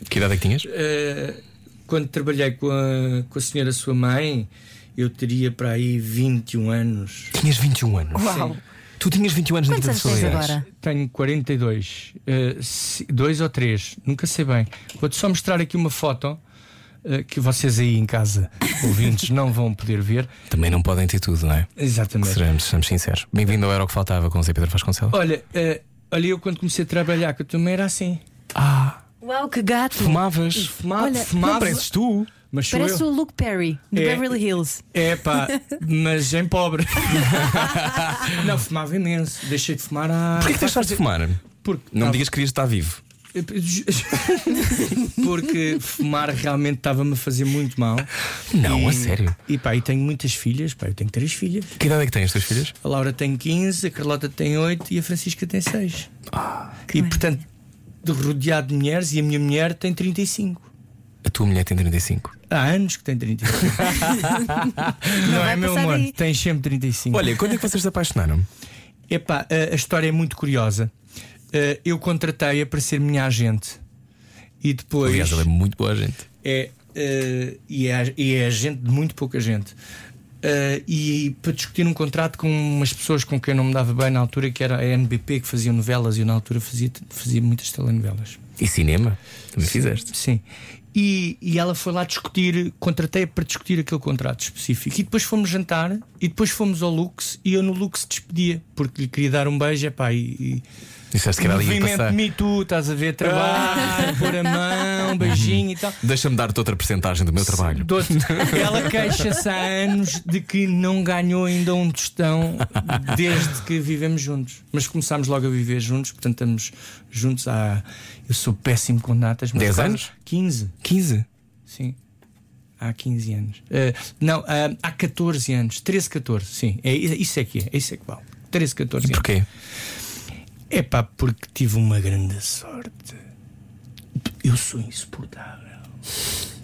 Que idade é que tinhas? Uh, quando trabalhei com a, com a senhora sua mãe, eu teria para aí 21 anos. Tinhas 21 anos. Uau. Tu tinhas 21 anos na Quantos de anos tens agora? Tenho 42, uh, se- dois ou três, nunca sei bem. Vou-te só mostrar aqui uma foto que vocês aí em casa, [laughs] ouvintes, não vão poder ver. Também não podem ter tudo, não é? Exatamente. Seremos, sejamos sinceros. Bem-vindo ao Era o que Faltava com o Zé Pedro Vasconcelos. Olha, uh, olha, eu quando comecei a trabalhar com a tua mãe era assim. Ah, Uau, que gato! fumavas. Fumava, Olha, fumava, Não pareces tu. mas Parece eu. o Luke Perry, de É. Beverly Hills. É pá, [laughs] mas em pobre. [laughs] não, fumava imenso. Deixei de fumar há. Porquê que deixaste de fumar? Porque, Não me digas que querias estar vivo. [laughs] Porque fumar realmente estava-me a fazer muito mal. Não, E- a sério. E pá, e tenho muitas filhas, pá, eu tenho três filhas. Que idade é que tens, as tuas filhas? A Laura tem 15, a Carlota tem 8 e a Francisca tem 6. e portanto, de rodeado de mulheres, e a minha mulher tem 35. A tua mulher tem 35. Há anos que tem 35. [laughs] Não, vai é meu amor, tens sempre 35. Olha, quando é que vocês se apaixonaram? Epá, a, a história é muito curiosa. Uh, eu contratei-a para ser minha agente. E depois. Aliás, ela é muito boa gente. é, uh, e, é, e é agente de muito pouca gente. Uh, e para discutir um contrato com umas pessoas com quem eu não me dava bem na altura, que era a NBP, que faziam novelas, e eu na altura fazia, fazia muitas telenovelas. E cinema? Também fizeste? Sim. E, e ela foi lá discutir, contratei para discutir aquele contrato específico. E depois fomos jantar, e depois fomos ao Lux, e eu no Lux despedia, porque lhe queria dar um beijo, epá, e, e Disseste que era ali movimento. Me Too, estás a ver trabalho, pôr a mão, beijinho e tal. Deixa-me dar-te outra porcentagem do meu trabalho. [laughs] Ela queixa-se há anos de que não ganhou ainda um tostão desde que vivemos juntos. Mas começámos logo a viver juntos, portanto estamos juntos há. Eu sou péssimo com datas. mas 10 quase anos? 15, 15? sim. Há 15 anos. Eh, não, ah, há 14 anos. 13, 14, sim. É, isso é que é. Isso é que vale. 13, 14 anos. Porquê? É pá, porque tive uma grande sorte. Eu sou insuportável.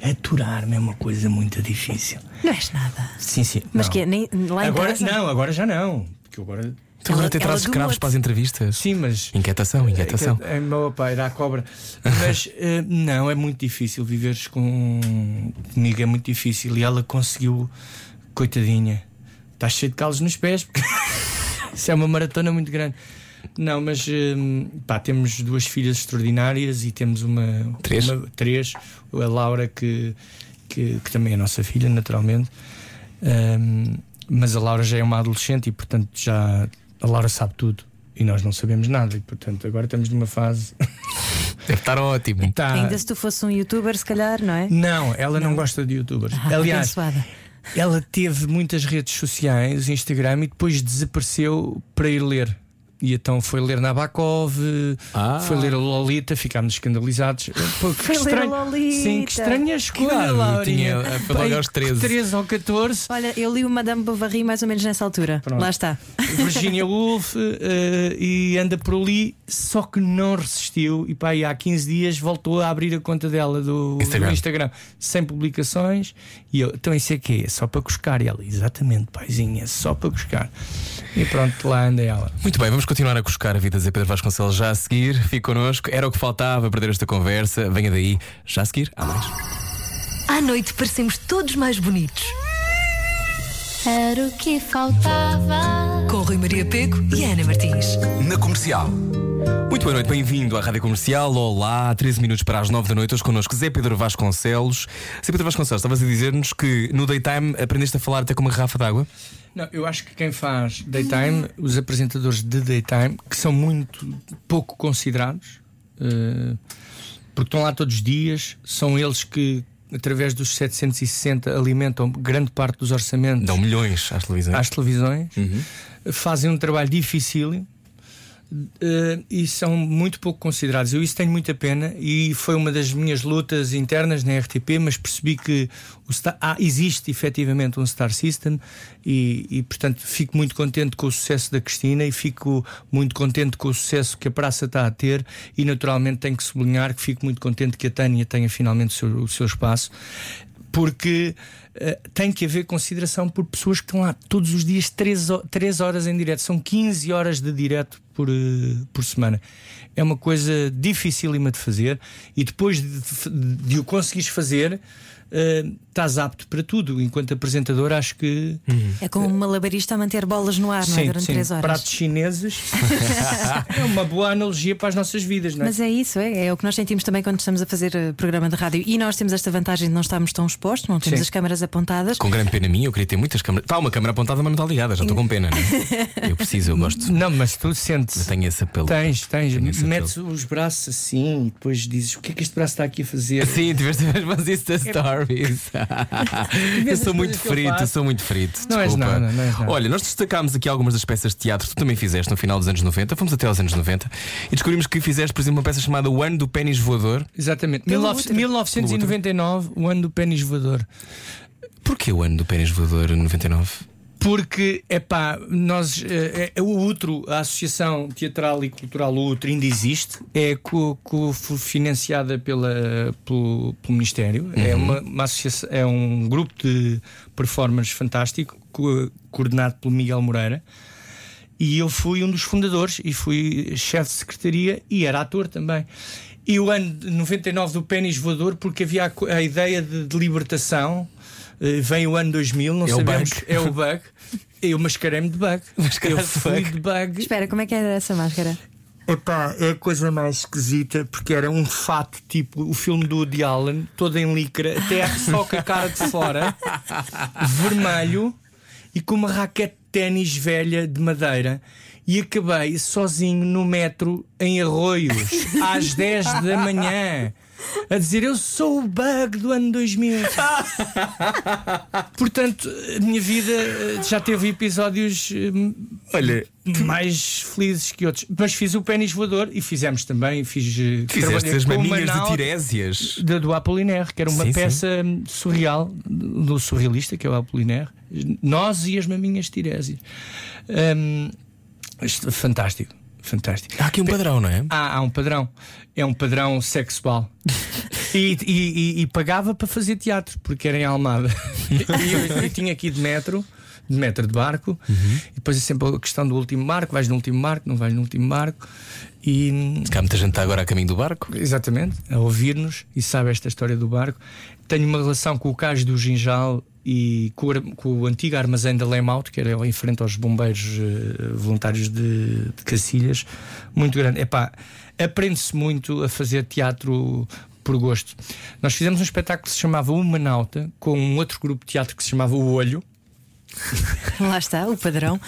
Aturar-me é uma coisa muito difícil. Não és nada. Sim, sim. Mas não. que é, nem lá em Agora casa? não, agora já não. Porque agora. Tu agora até trazes cravos para as entrevistas. Sim, mas. Inquietação, inquietação. É, é, meu pai era a cobra. Mas [laughs] eh, não, é muito difícil viveres com comigo, é muito difícil. E ela conseguiu, coitadinha, está cheio de calos nos pés, porque [laughs] isso é uma maratona muito grande. Não, mas eh, pá, temos duas filhas extraordinárias e temos uma. Três? uma- três. A Laura, que, que, que também é nossa filha, naturalmente. Ahm, mas a Laura já é uma adolescente e, portanto, já. A Laura sabe tudo. E nós não sabemos nada, e portanto agora estamos numa fase. [laughs] Deve estar ótimo. Tá- Ainda se tu fosse um youtuber, se calhar, não é? Não, ela não, gosta de youtubers. Ah, Aliás, abençoada. ela teve muitas redes sociais, Instagram, e depois desapareceu para ir ler. E então foi ler Nabokov, Ah. foi ler a Lolita, ficámos escandalizados. Pô, que Foi ler a estranho. Lolita. Sim, que estranha escolha, Claro, Laurinha. tinha- foi logo aos 13. 13 ou 14. Olha, eu li o Madame Bovary mais ou menos nessa altura. Pronto. Lá está. Virginia [laughs] Woolf eh, e anda por ali, só que não resistiu. E pá, e há 15 dias voltou a abrir a conta dela do do Instagram. Instagram, sem publicações. E eu, então isso é que é? Só para cuscar. E ela, exatamente, paizinha, só para cuscar. E pronto, lá anda ela. Muito bem, vamos continuar a cuscar a vida de Zé Pedro Vasconcelos já a seguir. Fique connosco. Era o que faltava perder esta conversa. Venha daí, já a seguir. Há mais. À noite parecemos todos mais bonitos. Era o que faltava. Com Rui Maria Peco e Ana Martins. Na comercial. Muito boa noite, bem-vindo à Rádio Comercial. Olá, 13 minutos para as 9 da noite. Hoje connosco Zé Pedro Vasconcelos. Zé Pedro Vasconcelos, estavas a dizer-nos que no daytime aprendeste a falar até com uma garrafa d'água. Não, eu acho que quem faz daytime, os apresentadores de daytime, que são muito pouco considerados, eh, porque estão lá todos os dias, são eles que, através dos 760, alimentam grande parte dos orçamentos Dão milhões às televisões. às televisões, fazem um trabalho dificílil. Eh, e são muito pouco considerados. Eu isso tenho muita pena e foi uma das minhas lutas internas na RTP, mas percebi que Star, há- existe efetivamente um Star System e, e, portanto fico muito contente com o sucesso da Cristina e fico muito contente com o sucesso que a praça está a ter e naturalmente tenho que sublinhar que fico muito contente que a Tânia tenha finalmente o seu, o seu espaço porque eh, tem que haver consideração por pessoas que estão lá todos os dias 3, horas em direto. São 15 horas de direto por, eh, por semana. É uma coisa dificílima de fazer e depois de, de o conseguires fazer, eh, estás apto para tudo. Enquanto apresentador, acho que. É como um malabarista a manter bolas no ar, não é? Durante três horas. pratos chineses [laughs] é uma boa analogia para as nossas vidas, não é? Mas é isso, é, é o que nós sentimos também quando estamos a fazer eh, programa de rádio. E nós temos esta vantagem de não estarmos tão expostos, não temos Sim. as câmaras apontadas. Com grande pena minha, eu queria ter muitas câmaras. Está uma câmara apontada, mas não está ligada. Já estou com pena, não é? [laughs] Eu preciso, eu gosto. Não, mas tu sentes. Eu tenho esse apelo. Tens, tens. Tenho esse Metes os braços assim e depois dizes o que é que este braço está aqui a fazer. [laughs] Sim, tiveste as Insta Stories. [laughs] eu sou muito frito, sou muito frito. Não és nada, não és nada. Olha, nós destacámos aqui algumas das peças de teatro que tu também fizeste no final dos anos 90. Fomos até aos anos 90 e descobrimos que fizeste, por exemplo, uma peça chamada O Ano do Pênis Voador. Exatamente. Pelo 19- útero. 1999, o ano do pênis voador. Porquê o ano do pênis voador 99? Porque, é pá, nós. eh, é, o Utro, a Associação Teatral e Cultural Utro, ainda existe, é co, co- financiada pela, pelo, pelo Ministério. É, uma, uma associação, é um grupo de performers fantástico, co- coordenado pelo Miguel Moreira. E eu fui um dos fundadores e fui chefe de secretaria e era ator também. E o ano de 99 do pênis voador, porque havia a, a ideia de, de libertação vem o ano 2000, não É o sabemos. bug. É o bug. Eu mascarei-me de bug. [laughs] Eu Mascaraste de fui bug. de bug. Espera, como é que era essa máscara? Epá, é a coisa mais esquisita porque era um fato tipo o filme do Woody Allen, todo em licra, até só com a cara de fora, vermelho e com uma raquete de ténis velha de madeira. E acabei sozinho no metro em Arroios às 10 da manhã a dizer eu sou o bug do ano 2000. [laughs] Portanto, a minha vida eh, já teve episódios eh, Olha, mais felizes que outros. Mas fiz o pênis voador e fizemos também. Fiz, eh, fizeste as maminhas de Tirésias. da- do Apollinaire, que era uma Sim, sim. peça hum, surreal do surrealista, que é o Apollinaire. Nós e as maminhas de Tirésias. Hum, isto- fantástico, fantástico. Há aqui um padrão, não é? Há, há um padrão. É um padrão sexual. [laughs] E, e- e- e pagava para fazer teatro, porque era em Almada. [laughs] e eu, eu tinha aqui de metro, de metro de barco, e depois é sempre a questão do último barco: vais no último barco, não vais no último barco. E Cá muita gente está agora a caminho do barco. Exatamente, a ouvir-nos e sabe esta história do barco. Tenho uma relação com o Cais do Ginjal e com o, com o antigo armazém da Lemauto, que era em frente aos bombeiros eh, voluntários de, de Cacilhas, muito grande. Epá, aprende-se muito a fazer teatro por gosto. Nós fizemos um espetáculo que se chamava Uma Nauta, com um outro grupo de teatro que se chamava O Olho. Lá está, o padrão.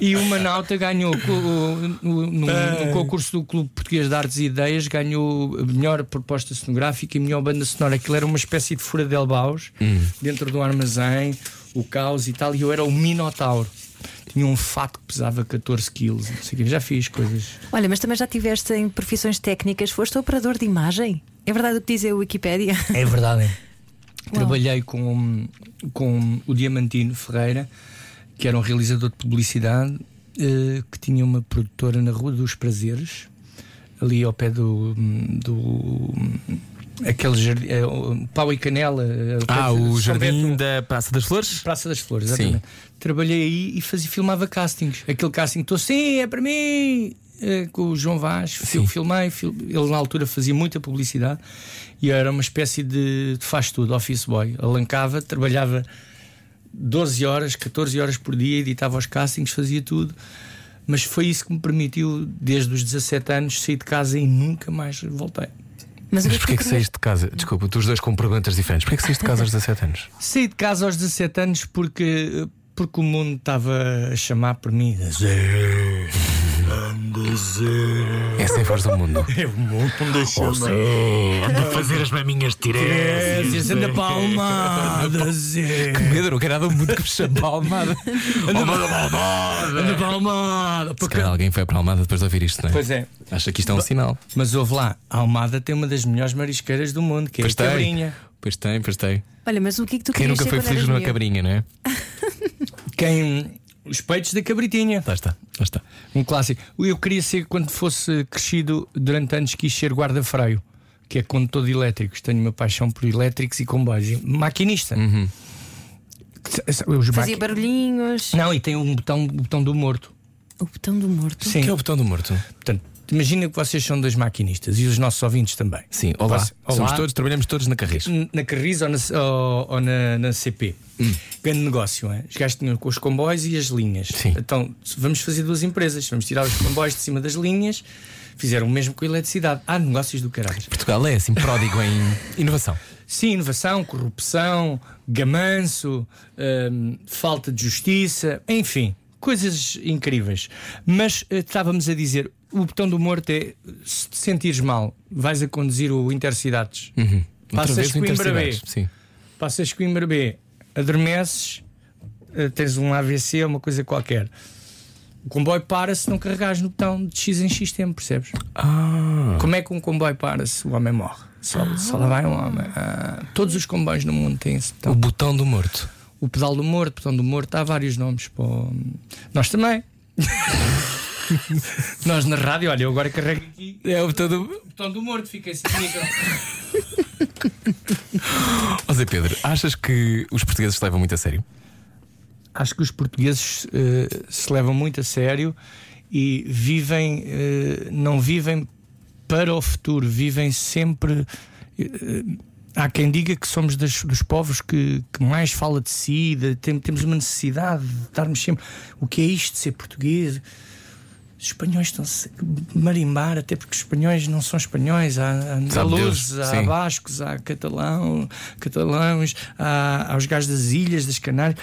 E o Manauta ganhou no, no- no concurso do Clube Português de Artes e Ideias, ganhou a melhor proposta cenográfica e melhor banda sonora. Aquilo era uma espécie de fura de Elbaus dentro do armazém, o caos e tal. E eu era o Minotauro. Tinha um fato que pesava 14 quilos. não sei o quê. Já fiz coisas. Olha, mas também já tiveste em profissões técnicas, foste operador de imagem? É verdade o que diz a Wikipédia? É verdade. [laughs] Trabalhei com, com o Diamantino Ferreira, que era um realizador de publicidade, eh, que tinha uma produtora na Rua dos Prazeres, ali ao pé do. do aquele jardim. eh, Pau e Canela. eh, Ah, o São Jardim da Praça das Flores? Praça das Flores, Sim. exatamente. Trabalhei aí e fazia, filmava castings. Aquele casting, estou sim, é para mim! Eh, Com o João Vaz, eu filmei. fil- Ele na altura fazia muita publicidade e eu era uma espécie de, de faz tudo, office boy. Alancava, trabalhava 12 horas, 14 horas por dia, editava os castings, fazia tudo. Mas foi isso que me permitiu, desde os 17 anos, sair de casa e nunca mais voltei. Mas o Mas que porquê é que que saíste de casa? Desculpa, tu os dois com perguntas diferentes. Porquê que saíste de casa aos 17 anos? [laughs] Saí de casa aos 17 anos porque, porque o mundo estava a chamar por mim. Essa é a voz do mundo. [laughs] É o mundo me chama. Anda a fazer as maminhas de se anda palmada, [laughs] Zé. Medo, não quero nada do mundo que me chame para a Almada. Anda palmada. Se Porque- calhar alguém foi para a Almada depois de ouvir isto, não é? Pois é. Acha que isto é um sinal. Mas houve lá, a Almada tem uma das melhores marisqueiras do mundo, que é Pois a tem. Cabrinha. Pois tem, pois tem. Olha, mas o que é que tu Quem querias nunca foi feliz numa cabrinha, não é? Quem. Os peitos da cabritinha. Lá está, lá está. Um clássico. Eu queria ser, quando fosse crescido, durante anos quis ser guarda-freio, que é condutor de elétricos. Tenho uma paixão por elétricos e comboios. Maquinista. Os Fazia maqui- barulhinhos. Não, e tem um botão, o botão do morto. O botão do morto. Sim. Que é o botão do morto? Portanto, imagina que vocês são dois maquinistas e os nossos ouvintes também. Sim, olá. Você- Somos olá. todos, trabalhamos todos na carris. Na Carris ou na, ou, ou na, na CP. Grande negócio, é? Os gajos tinham com os comboios e as linhas. Sim. Então, vamos fazer duas empresas. Vamos tirar os comboios de cima das linhas. Fizeram o mesmo com a eletricidade. Há negócios do caralho. Portugal é assim pródigo em [laughs] inovação. Sim, inovação, corrupção, gamanço, hum, falta de justiça, enfim, coisas incríveis. Mas eh, estávamos a dizer: o botão do morto é se te sentires mal, vais a conduzir o Intercidades. Outra Passas Coimbra B. Sim. Passas Coimbra B, adormeces, eh, tens um AVC, uma coisa qualquer. O comboio para se não carregares no botão de X em X tempo, percebes? Ah, Como é que um comboio para se o homem morre? Só, só lá vai um homem. Ah, todos os comboios no mundo têm esse o botão. botão do morto. O pedal do morto, o botão do morto, há vários nomes. Pô. Nós também. [laughs] [laughs] Nós na rádio, olha, eu agora carrego aqui É o botão do. botão do morto, fica sem micro. [laughs] Ó Zé Pedro, achas que os portugueses se levam muito a sério? Acho que os portugueses eh, se levam muito a sério e vivem, eh, não vivem para o futuro, vivem sempre. eh, há quem diga que somos das- dos povos que, que mais fala de si, de- tem- temos uma necessidade de darmos sempre o que é isto de ser português. Os espanhóis estão-se a marimbar, até porque os espanhóis não são espanhóis. Há andaluzes, há sim. bascos, há catalão, catalãos, há, há os gajos das ilhas, das Canárias.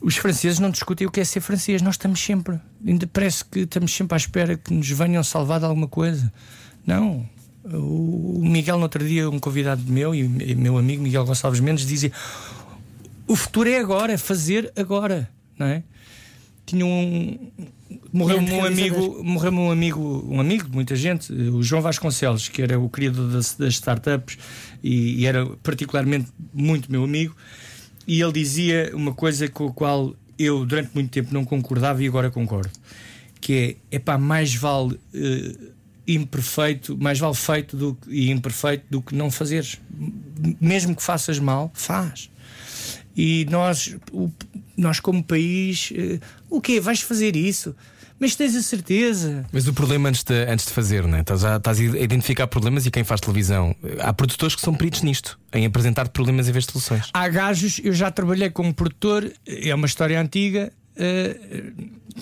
Os franceses não discutem o que é ser francês. Nós estamos sempre, ainda parece que estamos sempre à espera que nos venham salvar de alguma coisa. Não. O Miguel, no outro dia, um convidado meu e e meu amigo Miguel Gonçalves Mendes, dizia: o futuro é agora, é fazer agora, não é? Tinha um. Morreu Grande um amigo, morreu um amigo, um amigo de muita gente, o João Vasconcelos, que era o criador das, das startups e, e era particularmente muito meu amigo, e ele dizia uma coisa com a qual eu durante muito tempo não concordava e agora concordo, que é epá, mais vale eh, imperfeito, mais vale feito do que, e imperfeito do que não fazeres. Mesmo que faças mal, faz. E nós, o- nós como país, eh, o quê? Vais fazer isso? Mas tens a certeza? Mas o problema antes de, antes de fazer, né? estás, a, estás a identificar problemas e quem faz televisão. Há produtores que são peritos nisto, em apresentar problemas em vez de soluções. Há gajos, eu já trabalhei como produtor, é uma história antiga, eh,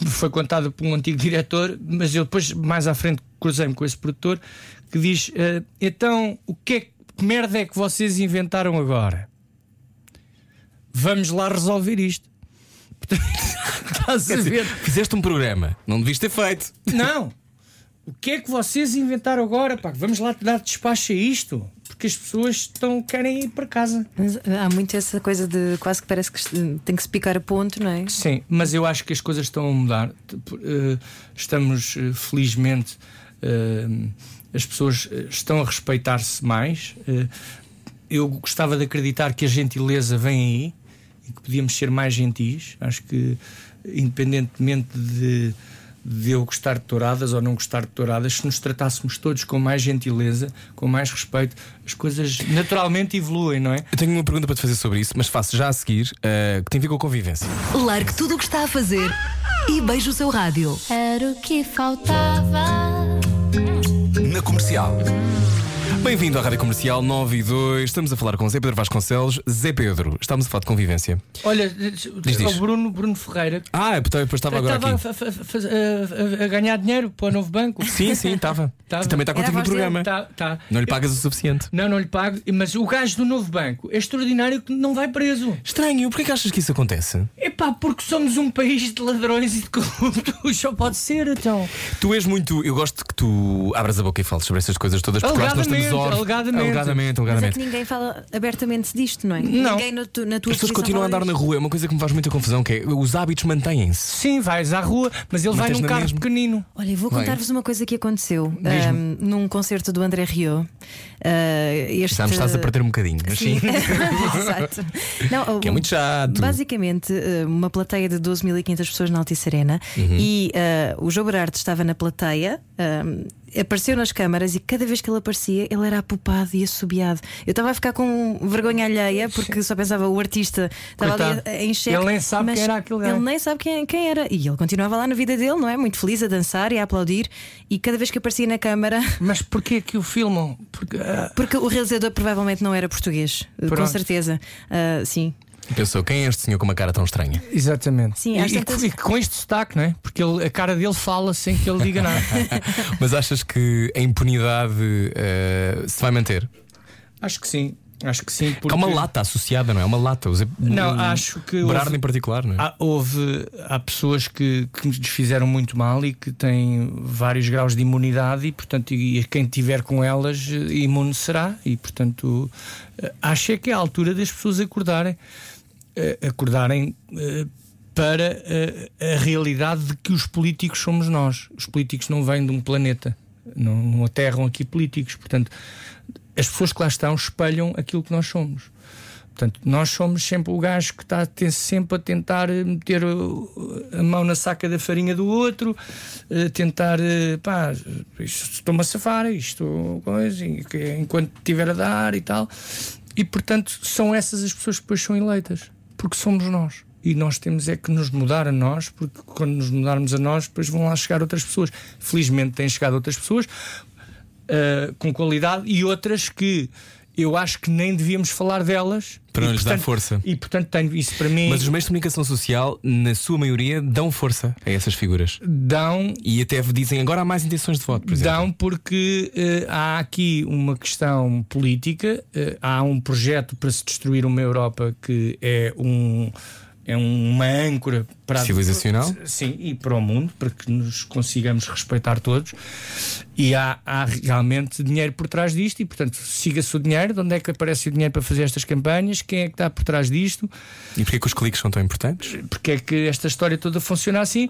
foi contada por um antigo diretor, mas eu depois, mais à frente, cruzei-me com esse produtor que diz: eh, então, o que é que merda é que vocês inventaram agora? Vamos lá resolver isto. Estás a ver? Fizeste um programa, não devias ter feito. Não! O que é que vocês inventaram agora? Pá? Vamos lá dar despacho a isto. Porque as pessoas estão, querem ir para casa. Mas há muito essa coisa de quase que parece que tem que se picar a ponto, não é? Sim, mas eu acho que as coisas estão a mudar. Tipo, eh, Estamos, eh, felizmente, eh, as pessoas estão a respeitar-se mais. Eu gostava de acreditar que a gentileza vem aí e que podíamos ser mais gentis. Acho que, independentemente de, de eu gostar de touradas ou não gostar de touradas, se nos tratássemos todos com mais gentileza, com mais respeito, as coisas naturalmente evoluem, não é? Eu tenho uma pergunta para te fazer sobre isso, mas faço já a seguir, eh, que tem a ver com a convivência. Largue tudo o que está a fazer e beije o seu rádio. Era o que faltava. Na comercial. Bem-vindo à Rádio Comercial 9 e 2. Estamos a falar com Zé Pedro Vasconcelos. Zé Pedro, estamos a falar de convivência. Olha, diz. o Bruno, Bruno Ferreira Ah, depois estava agora estava aqui. a, a- a- a ganhar dinheiro para o novo banco. Sim, sim, estava. [laughs] Tava. Também está contigo no programa. Tá, tá. Não lhe pagas o suficiente. Não, não lhe pago, mas o gajo do novo banco é extraordinário que não vai preso. Estranho, porquê que achas que isso acontece? Epá, porque somos um país de ladrões e de corruptos, [laughs] só pode ser, então. Tu és muito. Eu gosto que tu abras a boca e fales sobre essas coisas todas, porque nós estamos Alegadamente, órfãos. alegadamente. alegadamente. Mas é alegadamente. que ninguém fala abertamente disto, não é? Não. Ninguém na, tu, na tua As pessoas continuam a andar na rua, é uma coisa que me faz muita confusão, que é os hábitos mantêm-se. Sim, vais à rua, mas ele vai num carro mesma? pequenino. Olha, vou contar-vos uma coisa que aconteceu ahm, num concerto do André Rio. Ah, este... Já me estás a perder um bocadinho, mas sim. [laughs] Exato. Não, Que é muito chato. Basicamente, eh, uma plateia de 12.500 pessoas na Altice Arena Uhum. e eh, o João Berardo estava na plateia. eh, Apareceu nas câmaras e cada vez que ele aparecia, ele era apupado e assobiado. Eu estava a ficar com vergonha alheia porque só pensava o artista estava ali Coitado. em xeque. Ele nem sabe quem era aquele. Ele nem sabe quem, quem era. E ele continuava lá na vida dele, não é? Muito feliz a dançar e a aplaudir. E cada vez que aparecia na câmara, [laughs] Mas porquê que o filmam? Porque, ah, porque o realizador provavelmente não era português, com Pronto. certeza. Ah, sim. Pensou, quem é este senhor com uma cara tão estranha? exatamente. Sim, e, e e com este sotaque, não é? Porque ele- a cara dele fala sem que ele diga nada. [laughs] Mas achas que a impunidade eh, se vai manter? Acho que sim. Acho que sim. Há Porque... uma lata associada, não é? Uma lata. Os- Não, acho que o Berardo houve- em particular, não é? Há, houve, há pessoas que, que nos fizeram muito mal e que têm vários graus de imunidade e, portanto, e quem tiver com elas eh, imune será. E, portanto, eh, acho é que é a altura das pessoas acordarem, acordarem eh, para eh, a realidade de que os políticos somos nós. Os políticos não vêm de um planeta, não, não aterram aqui políticos. Portanto, as pessoas que lá estão espelham aquilo que nós somos. Portanto, nós somos sempre o gajo que está sempre a tentar eh, meter a mão na saca da farinha do outro, eh, tentar, eh, pá, estou-me a safar, isto, coisa, enquanto estiver a dar e tal. E, portanto, são essas as pessoas que depois são eleitas, porque somos nós. E nós temos é que nos mudar a nós, porque quando nos mudarmos a nós, depois vão lá chegar outras pessoas. Felizmente têm chegado outras pessoas, uh, com qualidade e outras que eu acho que nem devíamos falar delas. Para E, não lhes dar portanto- força. E portanto tenho isso para mim. Mas os meios de comunicação social, na sua maioria, dão força a essas figuras. dão E até dizem agora há mais intenções de voto, por exemplo. Dão porque eh, há aqui uma questão política, eh, há um projeto para se destruir uma Europa que é um é uma âncora para a- Civilizacional? sim e para o mundo para que nos consigamos respeitar todos e há, há realmente dinheiro por trás disto e portanto siga-se o dinheiro de onde é que aparece o dinheiro para fazer estas campanhas quem é que está por trás disto E porquê que os cliques são tão importantes? porque é que esta história toda funciona assim.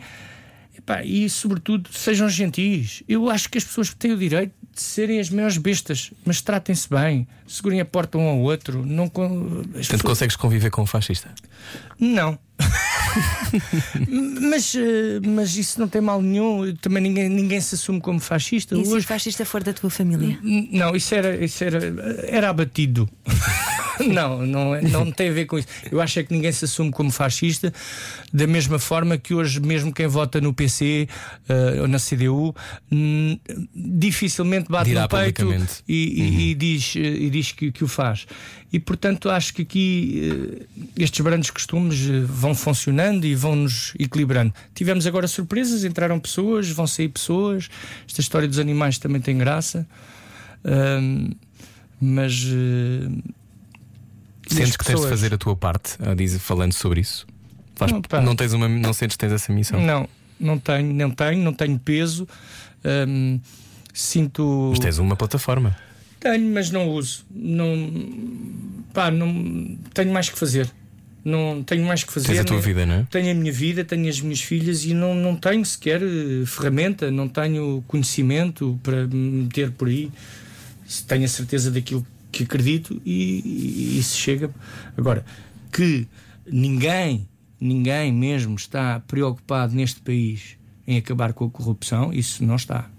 Epá, e sobretudo sejam gentis. Eu acho que as pessoas têm o direito de serem as maiores bestas, mas tratem-se bem, segurem a porta um ao outro. Não, con- Portanto, pessoas- consegues conviver com um fascista? não. [laughs] mas, eh, mas isso não tem mal nenhum. Também ninguém, ninguém se assume como fascista. E se o Hoje- fascista for da tua família? Não, isso era, isso era, era abatido. [laughs] [laughs] não, não, é- não tem a ver com isso. Eu acho é que ninguém se assume como fascista, da mesma forma que hoje, mesmo quem vota no PC eh, ou na CDU, hum, dificilmente bate Dirá no peito e, e- e diz, e diz que, que o faz. E portanto acho que aqui eh, estes grandes costumes eh, vão funcionando e vão nos equilibrando. Tivemos agora surpresas, entraram pessoas, vão sair pessoas. Esta história dos animais também tem graça. Ahm, mas Sentes que tens de pessoas? fazer a tua parte, ah, diz, falando sobre isso? Faz- Não, não, tens uma, não sentes que tens essa missão? Não, não tenho, não tenho, não tenho peso. Ahm, sinto. Mas tens uma plataforma. Tenho, mas não uso. Não, pá, não tenho mais que fazer. Não tenho mais que fazer. Tens a tua nem- vida, não é? Tenho a minha vida, tenho as minhas filhas e não, não tenho sequer eh, ferramenta, não tenho conhecimento para me meter por aí. Tenho a certeza daquilo que acredito e, isso chega. Agora, que ninguém, ninguém mesmo está preocupado neste país em acabar com a corrupção, isso não está.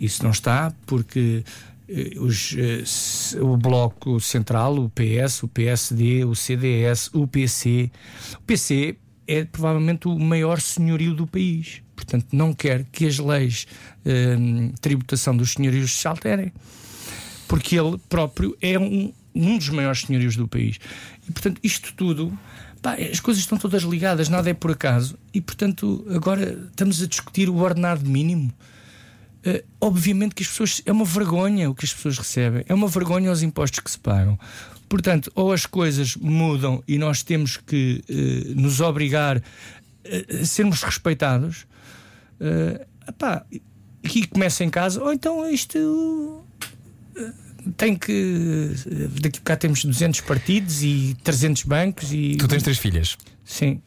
Isso não está porque eh, os, eh, o Bloco Central, o PS, o PSD, o CDS, o PC. O PC é provavelmente o maior senhorio do país. Portanto, não quer que as leis eh, de tributação dos senhorios se alterem. Porque ele próprio é um, um dos maiores senhorios do país. E, portanto, isto tudo. pá, as coisas estão todas ligadas, nada é por acaso. E, portanto, agora estamos a discutir o ordenado mínimo. Uh, obviamente que as pessoas. É uma vergonha o que as pessoas recebem, é uma vergonha os impostos que se pagam. Portanto, ou as coisas mudam e nós temos que uh, nos obrigar a, a sermos respeitados, uh, epá, e começa em casa, ou então isto. Tem que. Daqui a cá temos 200 partidos e 300 bancos e. Tu tens três filhas. Sim.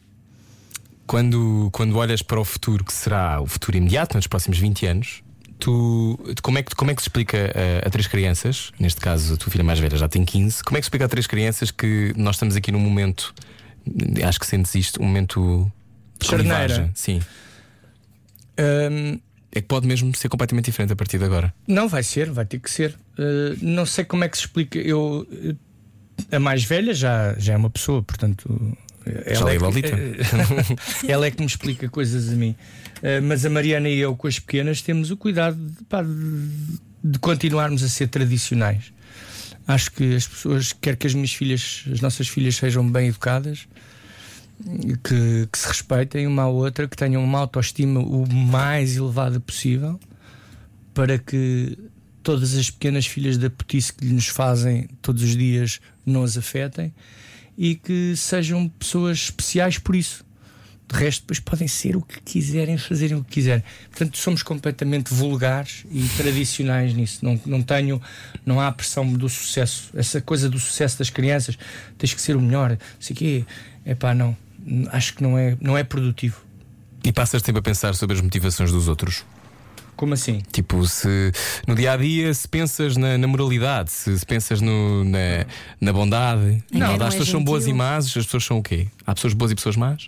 Quando, quando olhas para o futuro, que será o futuro imediato, nos próximos 20 anos, tu, como, é que, como é que se explica a, a três crianças, neste caso a tua filha mais velha já tem 15, como é que se explica a três crianças que nós estamos aqui num momento, acho que sentes isto, um momento de? Sim. Um, É que pode mesmo ser completamente diferente a partir de agora. Não, vai ser, vai ter que ser. Uh, não sei como é que se explica. Eu, uh, a mais velha já, já é uma pessoa, portanto. Ela é que, [laughs] ela é que me explica coisas a mim. Uh, mas a Mariana e eu, com as pequenas, temos o cuidado de, pá, de, de continuarmos a ser tradicionais. Acho que as pessoas, quer que as minhas filhas, as nossas filhas, sejam bem educadas, que, que se respeitem uma à outra, que tenham uma autoestima o mais elevada possível, para que todas as pequenas filhas da putice que nos fazem todos os dias não as afetem e que sejam pessoas especiais por isso. De resto, depois podem ser o que quiserem, fazerem o que quiserem. Portanto, somos completamente vulgares e tradicionais nisso. Não, não tenho, não há pressão do sucesso. Essa coisa do sucesso das crianças, tens que ser o melhor, sei quê. É pá, não. Acho que não é, não é produtivo. E passas tempo a pensar sobre as motivações dos outros. Como assim? Tipo, se no dia a dia se pensas na, na moralidade, se, se pensas no, na, na bondade, não, não as é pessoas são boas e más, as pessoas são o quê? Há pessoas boas e pessoas más?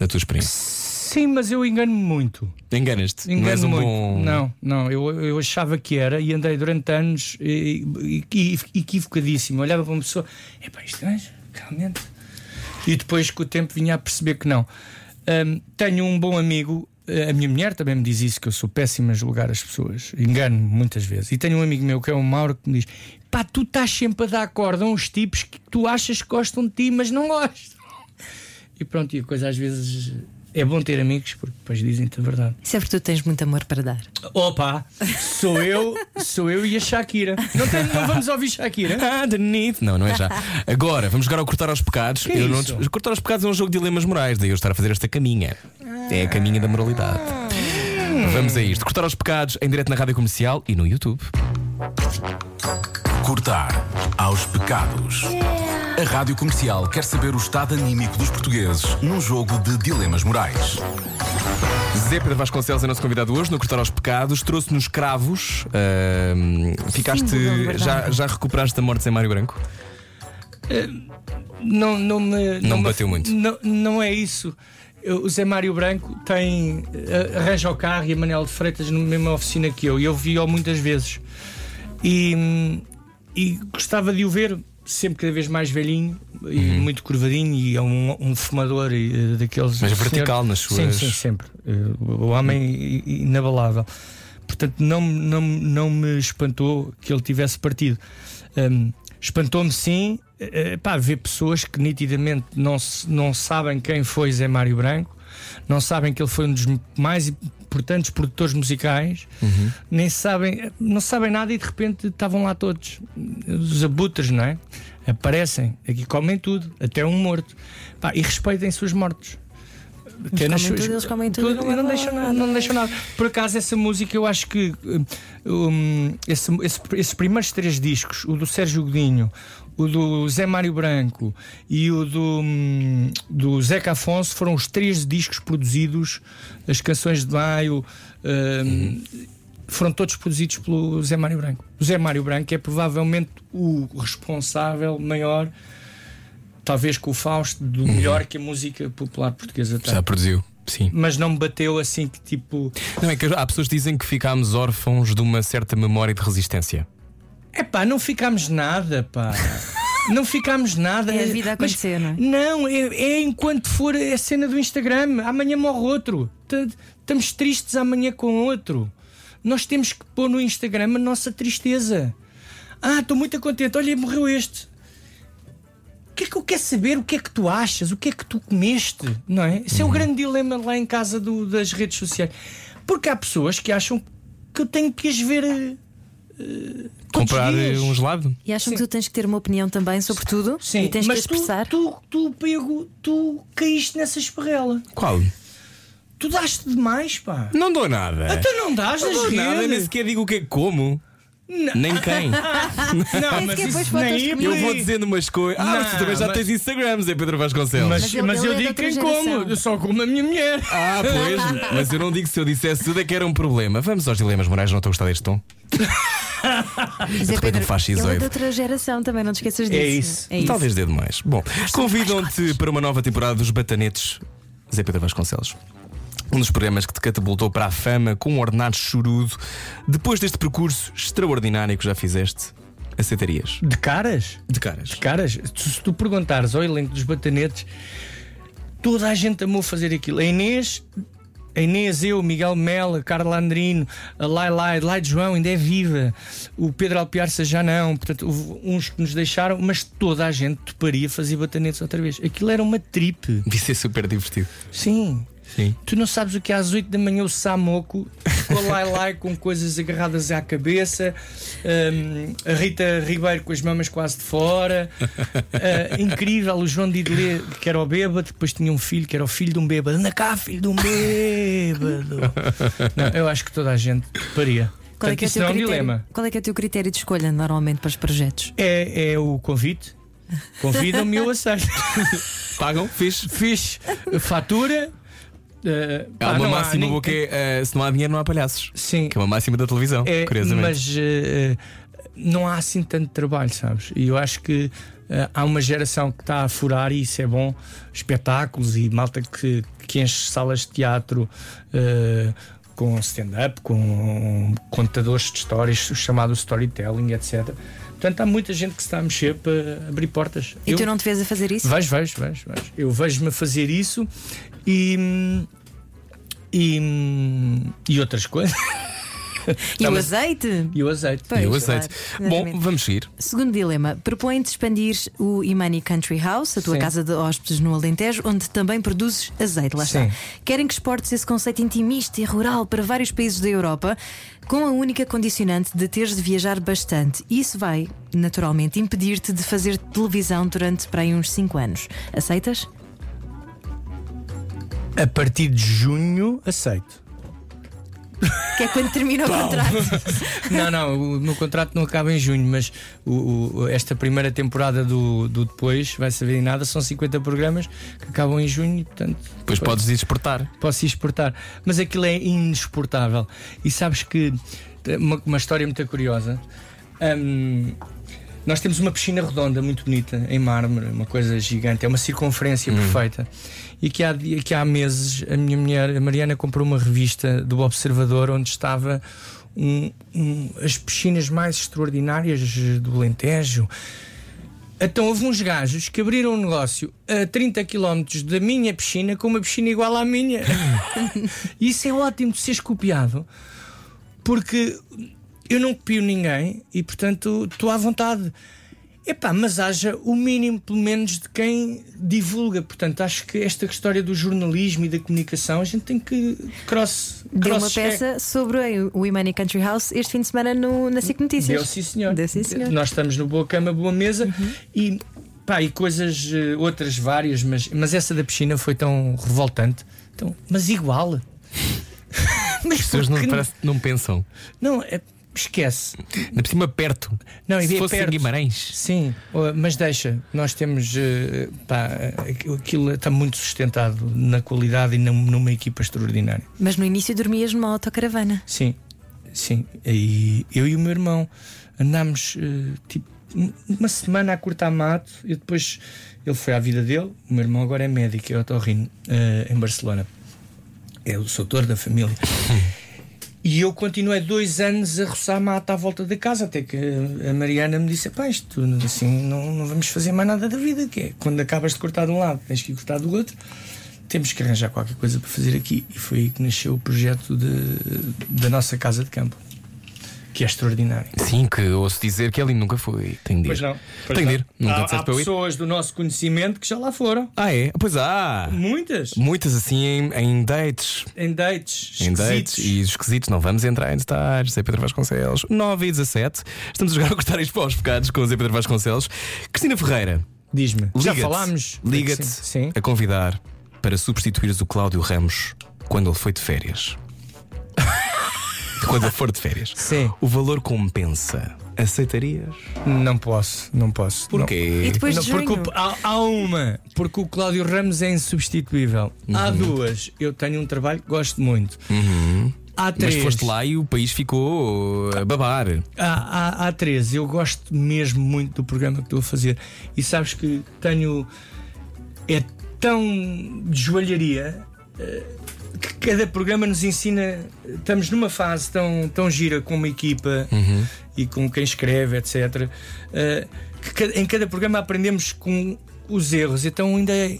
Na tua experiência. Sim, mas eu engano-me muito. Enganas-te? Não és Engano um muito. bom. Não, não, eu, eu achava que era e andei durante anos e, e, e, equivocadíssimo. Olhava para uma pessoa, é pá, isto gajo, realmente. E depois com o tempo vinha a perceber que não. Hum, tenho um bom amigo a minha mulher também me diz isso, que eu sou péssimo a julgar as pessoas. Engano-me muitas vezes. E tenho um amigo meu que é o Mauro que me diz: pá, tu estás sempre a dar corda a uns tipos que tu achas que gostam de ti, mas não gostam. E pronto, e a coisa às vezes é bom ter amigos porque depois dizem-te a verdade. Isso é tu tens muito amor para dar. Opa, sou eu, sou eu e a Shakira. Não, tem- não vamos ouvir Shakira? [laughs] Underneath. Não, não é já. Agora, vamos jogar ao Cortar aos Pecados. Que eu não isso? des- Cortar aos Pecados é um jogo de dilemas morais, daí eu estar a fazer esta caminha. É a caminha da moralidade. Vamos a isto. Cortar aos Pecados em direto na rádio comercial e no YouTube. Cortar aos pecados. A Rádio Comercial quer saber o estado anímico dos portugueses num jogo de dilemas morais. Zé Pedro Vasconcelos é nosso convidado hoje no Cortar aos Pecados. Trouxe-nos cravos. Ahm, ficaste. Da liberdade. Já, já recuperaste a morte sem Mário Branco? Não, não me. Não me- bateu muito. Não, não é isso. O Zé Mário Branco tem. eh, arranja o carro e a Manel de Freitas na mesma oficina que eu. E eu vi-o muitas vezes. E, hum, e gostava de o ver sempre cada vez mais velhinho e Uhum. muito curvadinho. E é um, um fumador eh, daqueles. Mas senhor- vertical nas suas- Sim, sim, sempre. Eh, O homem i- inabalável. Portanto, não, não, não me espantou que ele tivesse partido. Hum, Espantou-me sim, pá, ver pessoas que nitidamente não, não sabem quem foi Zé Mário Branco, não sabem que ele foi um dos mais importantes produtores musicais, nem sabem, não sabem nada e de repente estavam lá todos. Os abutres, não é? Aparecem, aqui comem tudo, até um morto. Pá, e respeitem seus mortos. Até nas comem tudo, eles comem tudo, e não não deixam nada, não deixam nada. Por acaso, essa música, eu acho que um, esse- esse- esses primeiros três discos, o do Sérgio Godinho, o do Zé Mário Branco e o do, do Zeca Afonso, foram os três discos produzidos, as canções de Maio. hum, Foram todos produzidos pelo Zé Mário Branco. O Zé Mário Branco é provavelmente o responsável maior, talvez com o Fausto, do melhor que a música popular portuguesa tem Já produziu. Sim. mas não me bateu assim que tipo. Não, é que há pessoas que dizem que ficámos órfãos de uma certa memória de resistência. É pá, não ficámos nada, pá. [laughs] Não ficámos nada. É a vida a Mas- acontecer, não é? Não, é, é enquanto for a cena do Instagram. Amanhã morre outro. Estamos tristes amanhã com outro. Nós temos que pôr no Instagram a nossa tristeza. Ah, estou muito contente. Olha, morreu este. O que é que eu quero saber? O que é que tu achas? O que é que tu comeste? Não é? Esse é Uhum. o grande dilema lá em casa do- das redes sociais. Porque há pessoas que acham que eu tenho que as ver. os Comprar um gelado? E acham Sim. que tu tens que ter uma opinião também sobre tudo Sim, e tens mas que expressar. Tu, tu, tu, pego, tu caíste nessa esparrela. Qual? Tu daste demais, pá. Não dou nada. Até não dás Não nas dou nada, nem sequer digo o que é que como. Não. Nem quem. [laughs] Não, mas isso nem comigo. Eu vou dizendo umas coisas. Ah, mas tu também já mas- tens Instagrams, é Pedro Vasconcelos. Mas, Mas mas, ele- eu ele é digo de quem como. Eu só como a minha mulher. Ah, pois, [laughs] mas eu não digo se eu dissesse tudo é que era um problema. Vamos aos dilemas morais, não estou a gostar deste tom. Zé repente Pedro, um fascisoide. ele é de outra geração também, não te esqueças disso. É isso. É isso. Talvez dê demais. Bom, convidam-te para uma nova temporada dos Batanetes, Zé Pedro Vasconcelos. Um dos programas que te catapultou para a fama com um ordenado chorudo. Depois deste percurso extraordinário que já fizeste, aceitarias? De caras? De caras. Caras, tu- se tu perguntares ao elenco dos batanetes, toda a gente amou fazer aquilo. A Inês, a Inês, eu, Miguel Mel, a Carla Andrino, a Lai Lai, Lai de João ainda é viva, o Pedro Alpiarça já não, portanto, houve uns que nos deixaram, mas toda a gente toparia fazer batanetes outra vez. Aquilo era uma tripe. Devia ser super divertido. Sim. Sim. Tu não sabes o que é às 8 da manhã o Samoco com a Lai Lai com coisas agarradas à cabeça, hum, a Rita Ribeiro com as mamas quase de fora, ah, incrível, o João Didelé que era o bêbado, depois tinha um filho que era o filho de um bêbado, anda cá, filho de um bêbado. Não, eu acho que toda a gente faria. Qual é, Portanto, que é o isso teu não é um critério? dilema. Qual é que é o teu critério de escolha normalmente para os projetos? É, é o convite. Convidam-me e eu aceito. Pagam? Fiz. Fiz fatura. Ah, Há pá, uma máxima boa que é: eh, se não há dinheiro, não há palhaços. Sim, Que é uma máxima da televisão, É, curiosamente. mas eh, não há assim tanto trabalho, sabes? E eu acho que há uma geração que está a furar e isso é bom. Espetáculos e malta que, que enche salas de teatro. com stand-up, com contadores de histórias, o chamado storytelling, etc. Portanto, há muita gente que se está a mexer para abrir portas. E Eu- tu não te vês a fazer isso? Vejo, vejo, vejo, vejo. Eu vejo-me a fazer isso e, E, e outras coisas. E o azeite? E o azeite. Pois, E o claro, azeite. Bom, exatamente. vamos seguir. Segundo dilema, propõe-te expandir o Imani Country House, a tua Sim. casa de hóspedes no Alentejo, onde também produzes azeite. Lá está. Sim. Querem que exportes esse conceito intimista e rural para vários países da Europa, com a única condicionante de teres de viajar bastante. Isso vai, naturalmente, impedir-te de fazer televisão durante para aí uns 5 anos. Aceitas? A partir de junho, aceito. Que é quando termina o contrato. [laughs] Não, não, o meu contrato não acaba em junho, mas o- o- esta primeira temporada do, do Depois vai saber em nada, são 50 programas que acabam em junho e, portanto, Depois podes ir exportar. posso exportar. Mas aquilo é inexportável. E sabes que uma, uma história muito curiosa. hum, nós temos uma piscina redonda muito bonita em mármore, uma coisa gigante, é uma circunferência perfeita. E que há, que há meses a minha mulher, a Mariana, comprou uma revista do Observador onde estava um- um- as piscinas mais extraordinárias do Alentejo. Então houve uns gajos que abriram um negócio a 30 km da minha piscina com uma piscina igual à minha. [laughs] Isso é ótimo de seres copiado, porque eu não copio ninguém e, portanto, estou à vontade. Epá, mas haja o mínimo, pelo menos, de quem divulga. Portanto, acho que esta história do jornalismo e da comunicação a gente tem que cross. Deu uma peça sobre o Imani Country House este fim de semana no, na SIC Notícias. Deu sim, senhor. Deu sim, senhor. Uhum. Nós estamos no Boa Cama, Boa Mesa e, pá, e coisas, eh, outras várias, mas, mas essa da piscina foi tão revoltante. Então, mas igual. mas As pessoas não, parece, não pensam. não, é- esquece. Por cima perto. Não, e Se é fosse em perto. Guimarães. Sim, oh, mas deixa, nós temos eh, pá, aquilo está muito sustentado na qualidade e num- numa equipa extraordinária. Mas no início dormias numa autocaravana. Sim, sim. E eu e o meu irmão andámos eh, tipo um- uma semana a cortar mato e depois ele foi à vida dele. O meu irmão agora é médico, é otorrino eh, em Barcelona. É o doutor da família. [laughs] E eu continuei dois anos a roçar mato à volta da casa, até que a Mariana me disse: Pá, isto assim não, não vamos fazer mais nada da vida, que é quando acabas de cortar de um lado, tens que cortar do outro. Temos que arranjar qualquer coisa para fazer aqui. E foi aí que nasceu o projeto de, da nossa casa de campo, que é extraordinário. Sim, que ouço dizer que ele nunca foi. Tem de ir. Pois não. pois Tem de não. ir. Nunca há, há pessoas do nosso conhecimento que já lá foram. Ah, é? Pois há. Muitas. Muitas assim em, em dates. Em dates. Em dates e esquisitos, não vamos entrar em detalhes. Zé Pedro Vasconcelos, 9 e 17. Estamos a jogar [laughs] a isto para os pecados com o Zé Pedro Vasconcelos. Cristina Ferreira, Diz-me. Já falámos. Liga-te a convidar para substituires o Cláudio Ramos quando ele foi de férias. [laughs] quando for de férias. Sim. O valor compensa. Aceitarias? Não posso, não posso. Porquê? E depois Não, de porque junho. o- há, há uma, porque o Cláudio Ramos é insubstituível. Uhum. Há duas, eu tenho um trabalho que gosto muito. Há Mas três. foste lá e o país ficou a babar. Há, há, há três. Eu gosto mesmo muito do programa que estou a fazer. E sabes que tenho. É tão de joalharia eh, cada programa nos ensina. Estamos numa fase tão, tão gira com uma equipa e com quem escreve, etc. eh, que em cada programa aprendemos com os erros. Então ainda, é-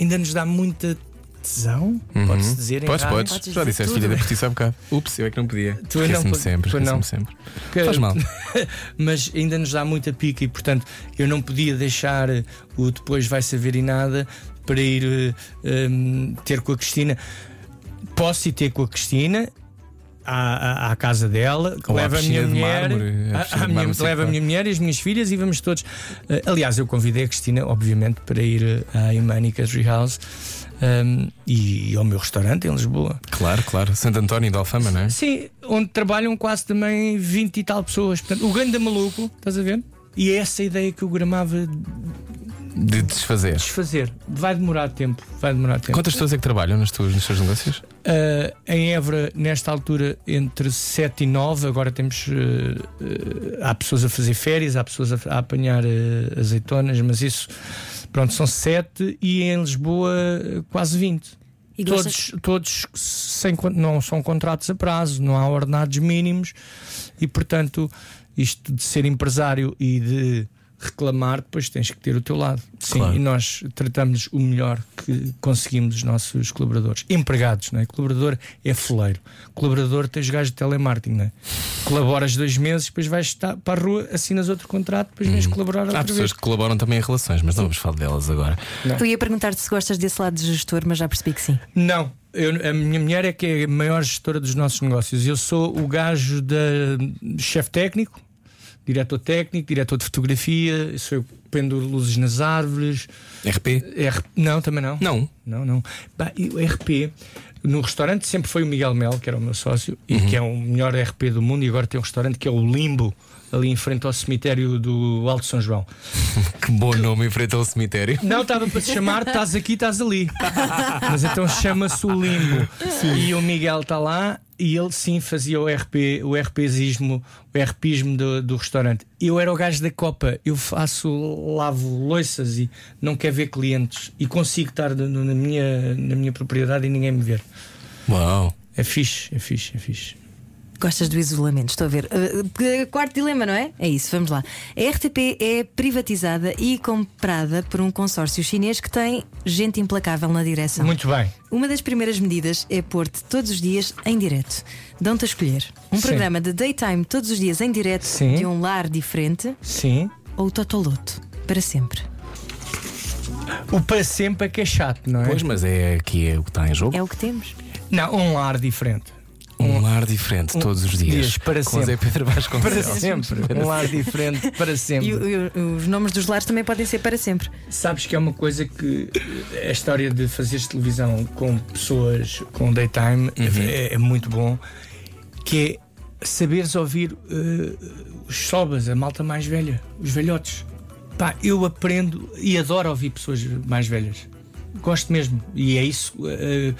ainda nos dá muita tesão, pode-se dizer. em Podes, podes. Podes Já disseste tudo. filha da justiça há bocado. Ups, eu é que não podia. Tu não pod- sempre, pois não. sempre. Que- Faz mal. [laughs] mas ainda nos dá muita pica e portanto eu não podia deixar o depois vai saber e nada para ir eh, hum, ter com a Cristina. Posso ir ter com a Cristina à, à, à casa dela, Ou leva a minha mulher, mármore, minha- leva a minha mulher e as minhas filhas e vamos todos. Eh, aliás, eu convidei a Cristina, obviamente, para ir eh, à Imani Country House hum, e ao meu restaurante em Lisboa. Claro, claro. Santo António de Alfama, não é? Sim, onde trabalham quase também 20 e tal pessoas. Portanto, o grande maluco, estás a ver? E é essa a ideia que eu gramava De desfazer. desfazer. Vai demorar tempo. Vai demorar tempo. Quantas pessoas é que trabalham nos teus, nos teus negócios? Ah, em Évora, nesta altura, entre 7 e 9, agora temos. ah, ah, há pessoas a fazer férias, há pessoas a, a apanhar azeitonas, mas isso, pronto, são 7 e em Lisboa quase 20. E gostas- Todos, todos sem, não são contratos a prazo, não há ordenados mínimos e, portanto, isto de ser empresário e de reclamar, depois tens que ter o teu lado. Sim, Claro. e nós tratamos o melhor que conseguimos os nossos colaboradores. Empregados, não é? Colaborador é foleiro. Colaborador tens gajos de telemarketing, não é? Colaboras dois meses, depois vais estar para a rua, assinas outro contrato, depois vens colaborar outra Há vez. pessoas que colaboram também em relações, mas não vamos falar delas agora. Eu ia perguntar-te se gostas desse lado de gestor, mas já percebi que sim. Não. Eu- a minha mulher é que é a maior gestora dos nossos negócios. Eu sou o gajo da chefe técnico, diretor técnico, diretor de fotografia, sou eu pendo luzes nas árvores. RP? R... Não, também não. Não. Não, não. Bah, e o RP no restaurante sempre foi o Miguel Mel, que era o meu sócio, e Uhum. que é o melhor RP do mundo, e agora tem um restaurante que é o Limbo, ali em frente ao cemitério do Alto São João. [laughs] Que bom nome enfrenta o cemitério. Não, estava para se chamar Estás aqui, estás ali. [laughs] Mas então chama-se o Limbo. E o Miguel está lá e ele sim fazia o RP, o RPismo, o RPismo do, do restaurante. Eu era o gajo da Copa, eu faço, lavo louças e não quero ver clientes e consigo estar na minha, na minha propriedade e ninguém me ver. Uau. É fixe, é fixe, é fixe. Gostas do isolamento, estou a ver. Uh, quarto dilema, não é? É isso, vamos lá. A RTP é privatizada e comprada por um consórcio chinês que tem gente implacável na direção. Muito bem. Uma das primeiras medidas é pôr-te todos os dias em direto. Dão-te a escolher um Sim. programa de daytime todos os dias em direto Sim. de um lar diferente Sim. ou o Totoloto para sempre. O para sempre é que é chato, não é? Pois, mas é aqui é o que está em jogo. É o que temos. Não, um lar diferente. Um lar diferente todos os dias. dias, para Com Zé sempre. Pedro Vasconcelos. Para sempre. Um lar diferente para sempre. E, e os nomes dos lares também podem ser para sempre. Sabes que é uma coisa que a história de fazeres televisão com pessoas com daytime é, é muito bom, que é saberes ouvir eh, os sobas, a malta mais velha, os velhotes. Pá, eu aprendo e adoro ouvir pessoas mais velhas. Gosto mesmo. E é isso. eh,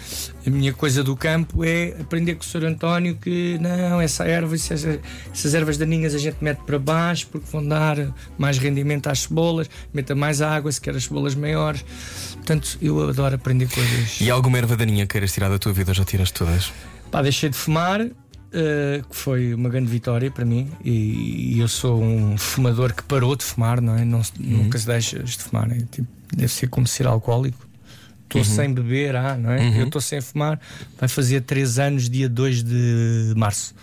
a minha coisa do campo é aprender com o Sr. António que não, essa erva, essas, essas ervas daninhas a gente mete para baixo porque vão dar mais rendimento às cebolas, meta mais água se quer as cebolas maiores. Portanto, eu adoro aprender coisas. E alguma erva daninha queiras tirar da tua vida ou já tiras todas? Pá, deixei de fumar, eh, que foi uma grande vitória para mim. E, e eu sou um fumador que parou de fumar, não é? Não se- Nunca se deixa de fumar. é tipo, deve ser como ser alcoólico. Estou sem beber, ah, não é? Eu estou sem fumar. Vai fazer 3 anos, dia 2 de março.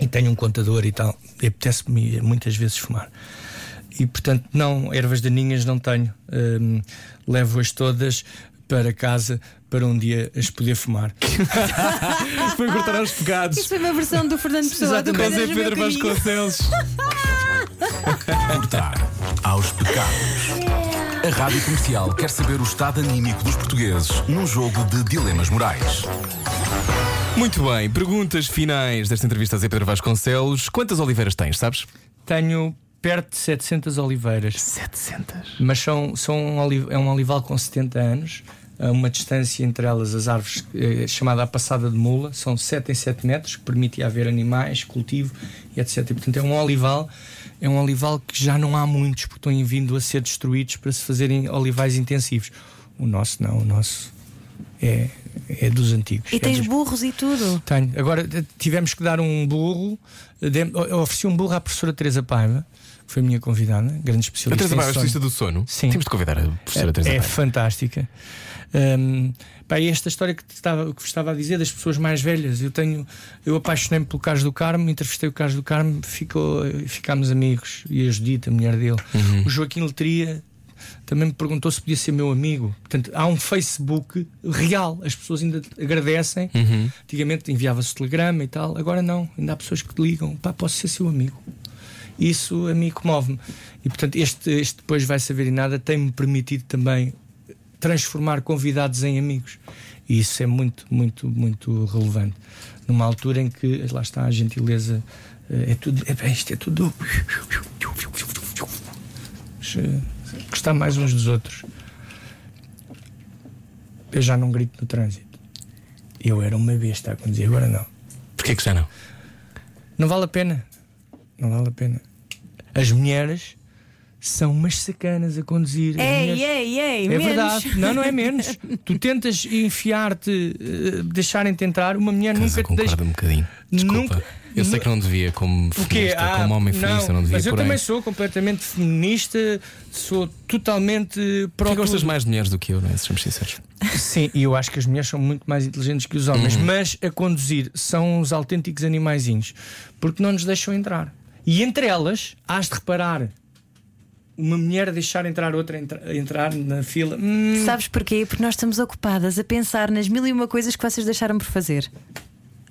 E tenho um contador e tal. E apetece-me muitas vezes fumar. E portanto, não, ervas daninhas não tenho. Hum, Levo-as todas para casa para um dia as poder fumar. [laughs] Foi cortar aos pegados. Isso foi uma versão do Fernando Pessoa Coisas do Pedro Caminho. Vasconcelos. [laughs] Cortar aos pecados. A Rádio Comercial quer saber o estado anímico dos portugueses num jogo de dilemas morais. Muito bem, perguntas finais desta entrevista a Zé Pedro Vasconcelos. Quantas oliveiras tens, sabes? Tenho perto de 700 oliveiras. 700. mas são, são um é um olival com 70 anos, a uma distância entre elas, as árvores, eh, chamada a passada de mula, são 7 em 7 metros, que permite haver animais, cultivo e etc. E, portanto, é um olival, é um olival que já não há muitos, porque estão vindo a ser destruídos para se fazerem olivais intensivos. O nosso não, o nosso é, é dos antigos. E É tens dos- burros e tudo. tenho. Agora eh, tivemos que dar um burro. eh, Eu ofereci um burro à professora Teresa Paiva, que foi a minha convidada, grande A especialista. Teresa em Paiva, sonho. especialista do sono. Sim. Temos de convidar a professora Teresa É Paiva. fantástica. Hum, pá, e esta história que, estava, que estava a dizer das pessoas mais velhas, eu tenho, eu apaixonei-me pelo Carlos do Carmo, entrevistei o Carlos do Carmo, ficou, ficámos amigos, e a Judita, a mulher dele. Uhum. O Joaquim Letria também me perguntou se podia ser meu amigo. Portanto, há um Facebook real, as pessoas ainda agradecem. Uhum. Antigamente enviava-se telegrama e tal, agora não, ainda há pessoas que te ligam, pá, posso ser seu amigo. Isso a mim comove-me. E portanto, este, este depois vai saber e nada tem-me permitido também transformar convidados em amigos. E isso é muito, muito, muito relevante. Numa altura em que, lá está, a gentileza eh, é tudo. É, bem, isto é tudo. Gostar mais uns dos outros. Eu já não grito no trânsito. Eu era uma besta a conduzir, agora não. Porquê que já não? Não vale a pena. Não vale a pena. As mulheres são umas sacanas a conduzir. Ei, mulheres- ei, ei, É menos. verdade. Não, não é menos. [laughs] tu tentas enfiar-te, eh, deixarem-te entrar, uma mulher Casa nunca te deixa. um bocadinho. Desculpa. Nunca. Eu sei que não devia, como feminista, Ah, como homem feminista, não, devia. Mas eu porém, também sou completamente feminista, sou totalmente pró gostas tudo. mais de mulheres do que eu, não é? Sejamos sinceros. Sim, e eu acho que as mulheres são muito mais inteligentes que os homens, Uhum. mas a conduzir são os autênticos animaizinhos, porque não nos deixam entrar. E entre elas, hás de reparar uma mulher a deixar entrar outra entra- entrar na fila. Hum, Sabes porquê? Porque nós estamos ocupadas a pensar nas mil e uma coisas que vocês deixaram por fazer.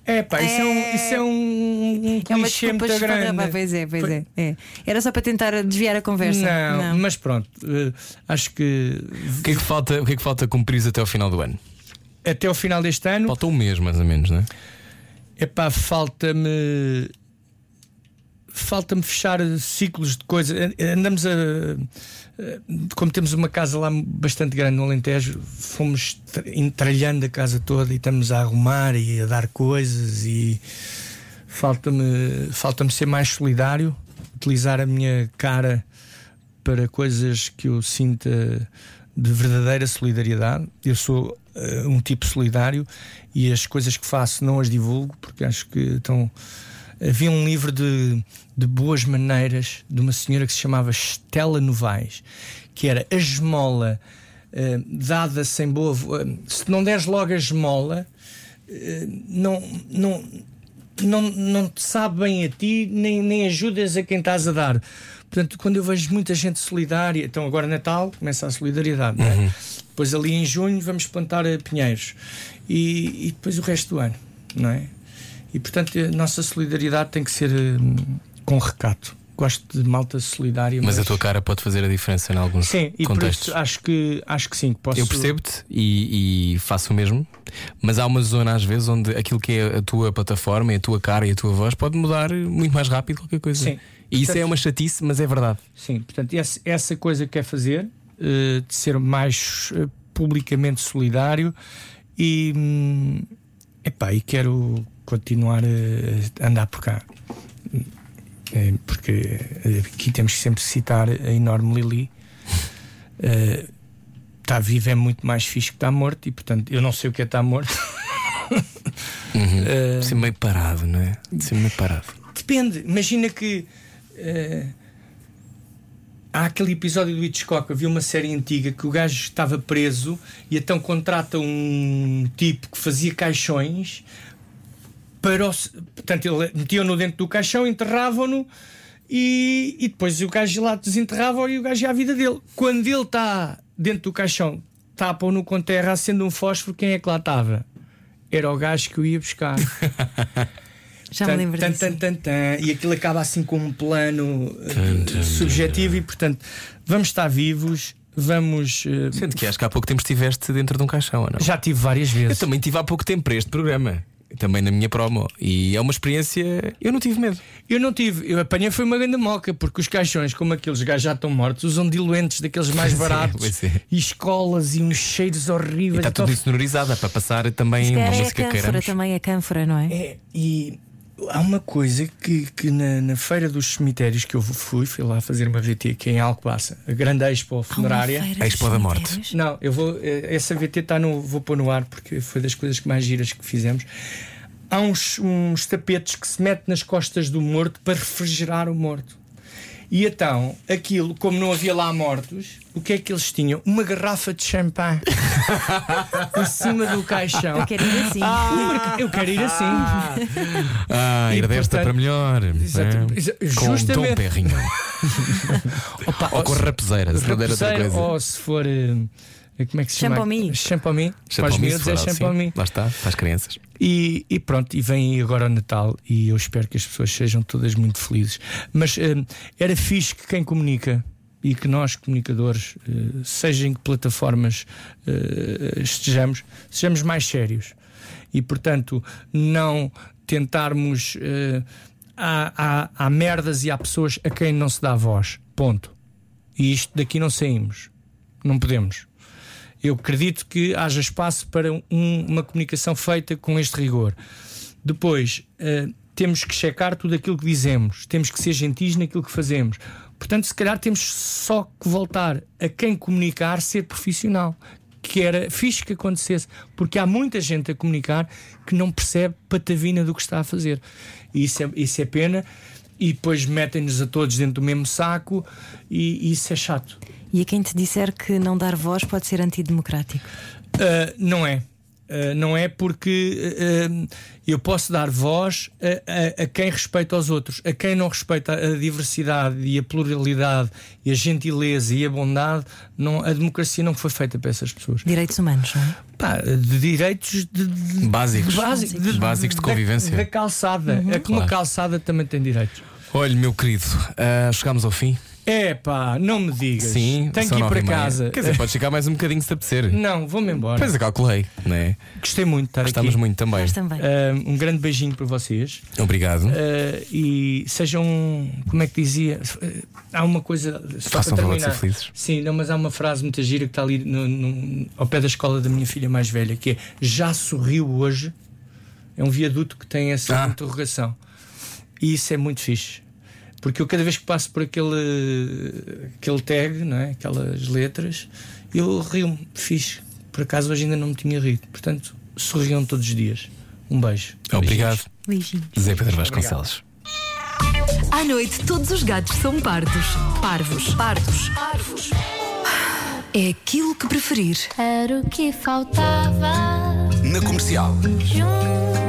é pá, isso é, um, isso é um, um É uma clichê desculpa muito grande. esfarrapada. Pois é, pois Foi- é, é. Era só para tentar desviar a conversa. Não, mas pronto, eh, acho que O que é que falta, o que é que falta cumprir até ao final do ano? até ao final deste ano Falta um mês, mais ou menos, não é? Epá, falta-me. Falta-me fechar ciclos de coisas. Andamos a. Como temos uma casa lá bastante grande no Alentejo, fomos tra- entralhando a casa toda e estamos a arrumar e a dar coisas. E falta-me falta ser mais solidário, utilizar a minha cara para coisas que eu sinta de verdadeira solidariedade. Eu sou eh, um tipo solidário e as coisas que faço não as divulgo porque acho que estão. Havia um livro de, de boas maneiras de uma senhora que se chamava Estela Novaes, que era a esmola eh, dada sem boa. eh, se não deres logo a esmola, eh, não, não, não, não te sabe bem a ti, nem, nem ajudas a quem estás a dar. Portanto, quando eu vejo muita gente solidária, então agora Natal começa a solidariedade, não é? Depois ali em junho vamos plantar pinheiros e, e depois o resto do ano, não é? E portanto a nossa solidariedade tem que ser hum, com recato. Gosto de malta solidária, Mas a tua cara pode fazer a diferença em alguns Sim, contextos. isso acho que, acho que sim. Posso... Eu percebo-te e, e faço o mesmo, mas há uma zona às vezes onde aquilo que é a tua plataforma, a tua cara e a tua voz pode mudar muito mais rápido qualquer coisa. Sim. E isso é uma chatice, mas é verdade. Sim, portanto, essa, essa coisa que quer fazer, eh, de ser mais eh, publicamente solidário e, hum, epá, e quero continuar a andar por cá. Eh, porque eh, aqui temos que sempre citar a enorme Lili. Está vivo é muito mais fixe que está morto, e portanto eu não sei o que é estar morto. Eh, Sempre meio parado, não é? Sempre meio parado. Depende, imagina que eh, há aquele episódio do Hitchcock, havia uma série antiga que o gajo estava preso e então contrata um tipo que fazia caixões para o, portanto, ele metiam-no dentro do caixão, enterravam-no e, e depois o gajo lá desenterrava e o gajo ia à vida dele. Quando ele está dentro do caixão, tapam-no com terra, acende um fósforo, quem é que lá estava? Era o gajo que eu ia buscar. [laughs] Já me Tan, lembro tan, disso. tan, tan, tan, e aquilo acaba assim com um plano eh, subjetivo e portanto vamos estar vivos, vamos. eh, Sendo que acho que há pouco tempo estiveste dentro de um caixão, ou não? já tive várias Eu vezes. também tive há pouco tempo para este programa. Também na minha promo. E é uma experiência. Eu não tive medo. Eu não tive, eu apanhei foi uma grande moca, porque os caixões, como aqueles gajos já estão mortos, usam diluentes daqueles mais [laughs] Pois é, baratos é. e escolas e uns cheiros E horríveis. está Então, tudo insonorizado, é para passar também uma é a música que cânfora também, a cânfora, não é? É, e há uma coisa que, que na, na feira dos cemitérios que eu fui, fui lá fazer uma VT aqui em Alcobaça, a grande expo funerária. A Expo da Morte. Não, eu vou. eh, Essa VT está no. Vou pôr no ar porque foi das coisas que mais giras que fizemos. Há uns, uns tapetes que se mete nas costas do morto para refrigerar o morto. E então, aquilo, como não havia lá mortos, o que é que eles tinham? Uma garrafa de champanhe [laughs] em cima do caixão. Eu quero ir assim. Porque eu quero ir assim. Ah, ir desta portanto, para melhor. Exato, É. exa- Com justamente. Dom Perrinho. Opa, [laughs] Ou com se- rapeseira, se rapeseira, coisa. Ou se for. eh, como é que se chama? Champomy. Champomy. Para os Champomy, miúdos é for assim. champomy. Lá está, para as crianças. E, e pronto, e vem agora o Natal e eu espero que as pessoas sejam todas muito felizes. Mas eh, era fixe que quem comunica e que nós, comunicadores, eh, seja em que plataformas eh, estejamos, sejamos mais sérios. E portanto, não tentarmos. há, há, há merdas e há pessoas a quem não se dá voz. Ponto. E isto daqui não saímos. Não podemos. Eu acredito que haja espaço para um- uma comunicação feita com este rigor. Depois, eh, temos que checar tudo aquilo que dizemos, temos que ser gentis naquilo que fazemos. Portanto, se calhar temos só que voltar a quem comunicar ser profissional. que era fixe que acontecesse, porque há muita gente a comunicar que não percebe patavina do que está a fazer. E isso é, isso é pena. E depois metem-nos a todos dentro do mesmo saco, e, e isso é chato. E a quem te disser que não dar voz pode ser antidemocrático. Uh, não é. Uh, não é porque uh, eu posso dar voz a, a, a, quem respeita os outros, a quem não respeita a diversidade e a pluralidade e a gentileza e a bondade, não, a democracia não foi feita para essas pessoas. Direitos humanos, não é? Pá, de direitos de, de, Básicos. básicos, de, básicos de convivência. Da, da calçada. Uhum. É que uma Claro. calçada também tem direitos. Olha, meu querido, ah, chegámos ao fim. É pá, não me digas. Sim, Tenho que ir para casa. Quer dizer, pode ficar mais um bocadinho se te apetecer. Não, vou-me embora. Pois eu calculei, não é? Gostei muito de estar Gostamos aqui. muito também. Nós também. Uh, um grande beijinho para vocês. Obrigado. Uh, e sejam, como é que dizia? Uh, Há uma coisa. Só Façam para favor de terminar. ser felizes. Sim, não, mas há uma frase muito gira que está ali no- no- ao pé da escola da minha filha mais velha, que é já sorriu hoje. É um viaduto que tem essa Ah. interrogação. E isso é muito fixe. Porque eu cada vez que passo por aquele, aquele tag, não é? aquelas letras, eu rio-me, fixe. Por acaso hoje ainda não me tinha rido. Portanto, sorriam todos os dias. Um beijo. Obrigado, Beijinhos. Zé Pedro Vasconcelos. À noite, todos os gatos são pardos. Parvos. Pardos. Parvos. É aquilo que preferir. Era o que faltava Na comercial. juntos.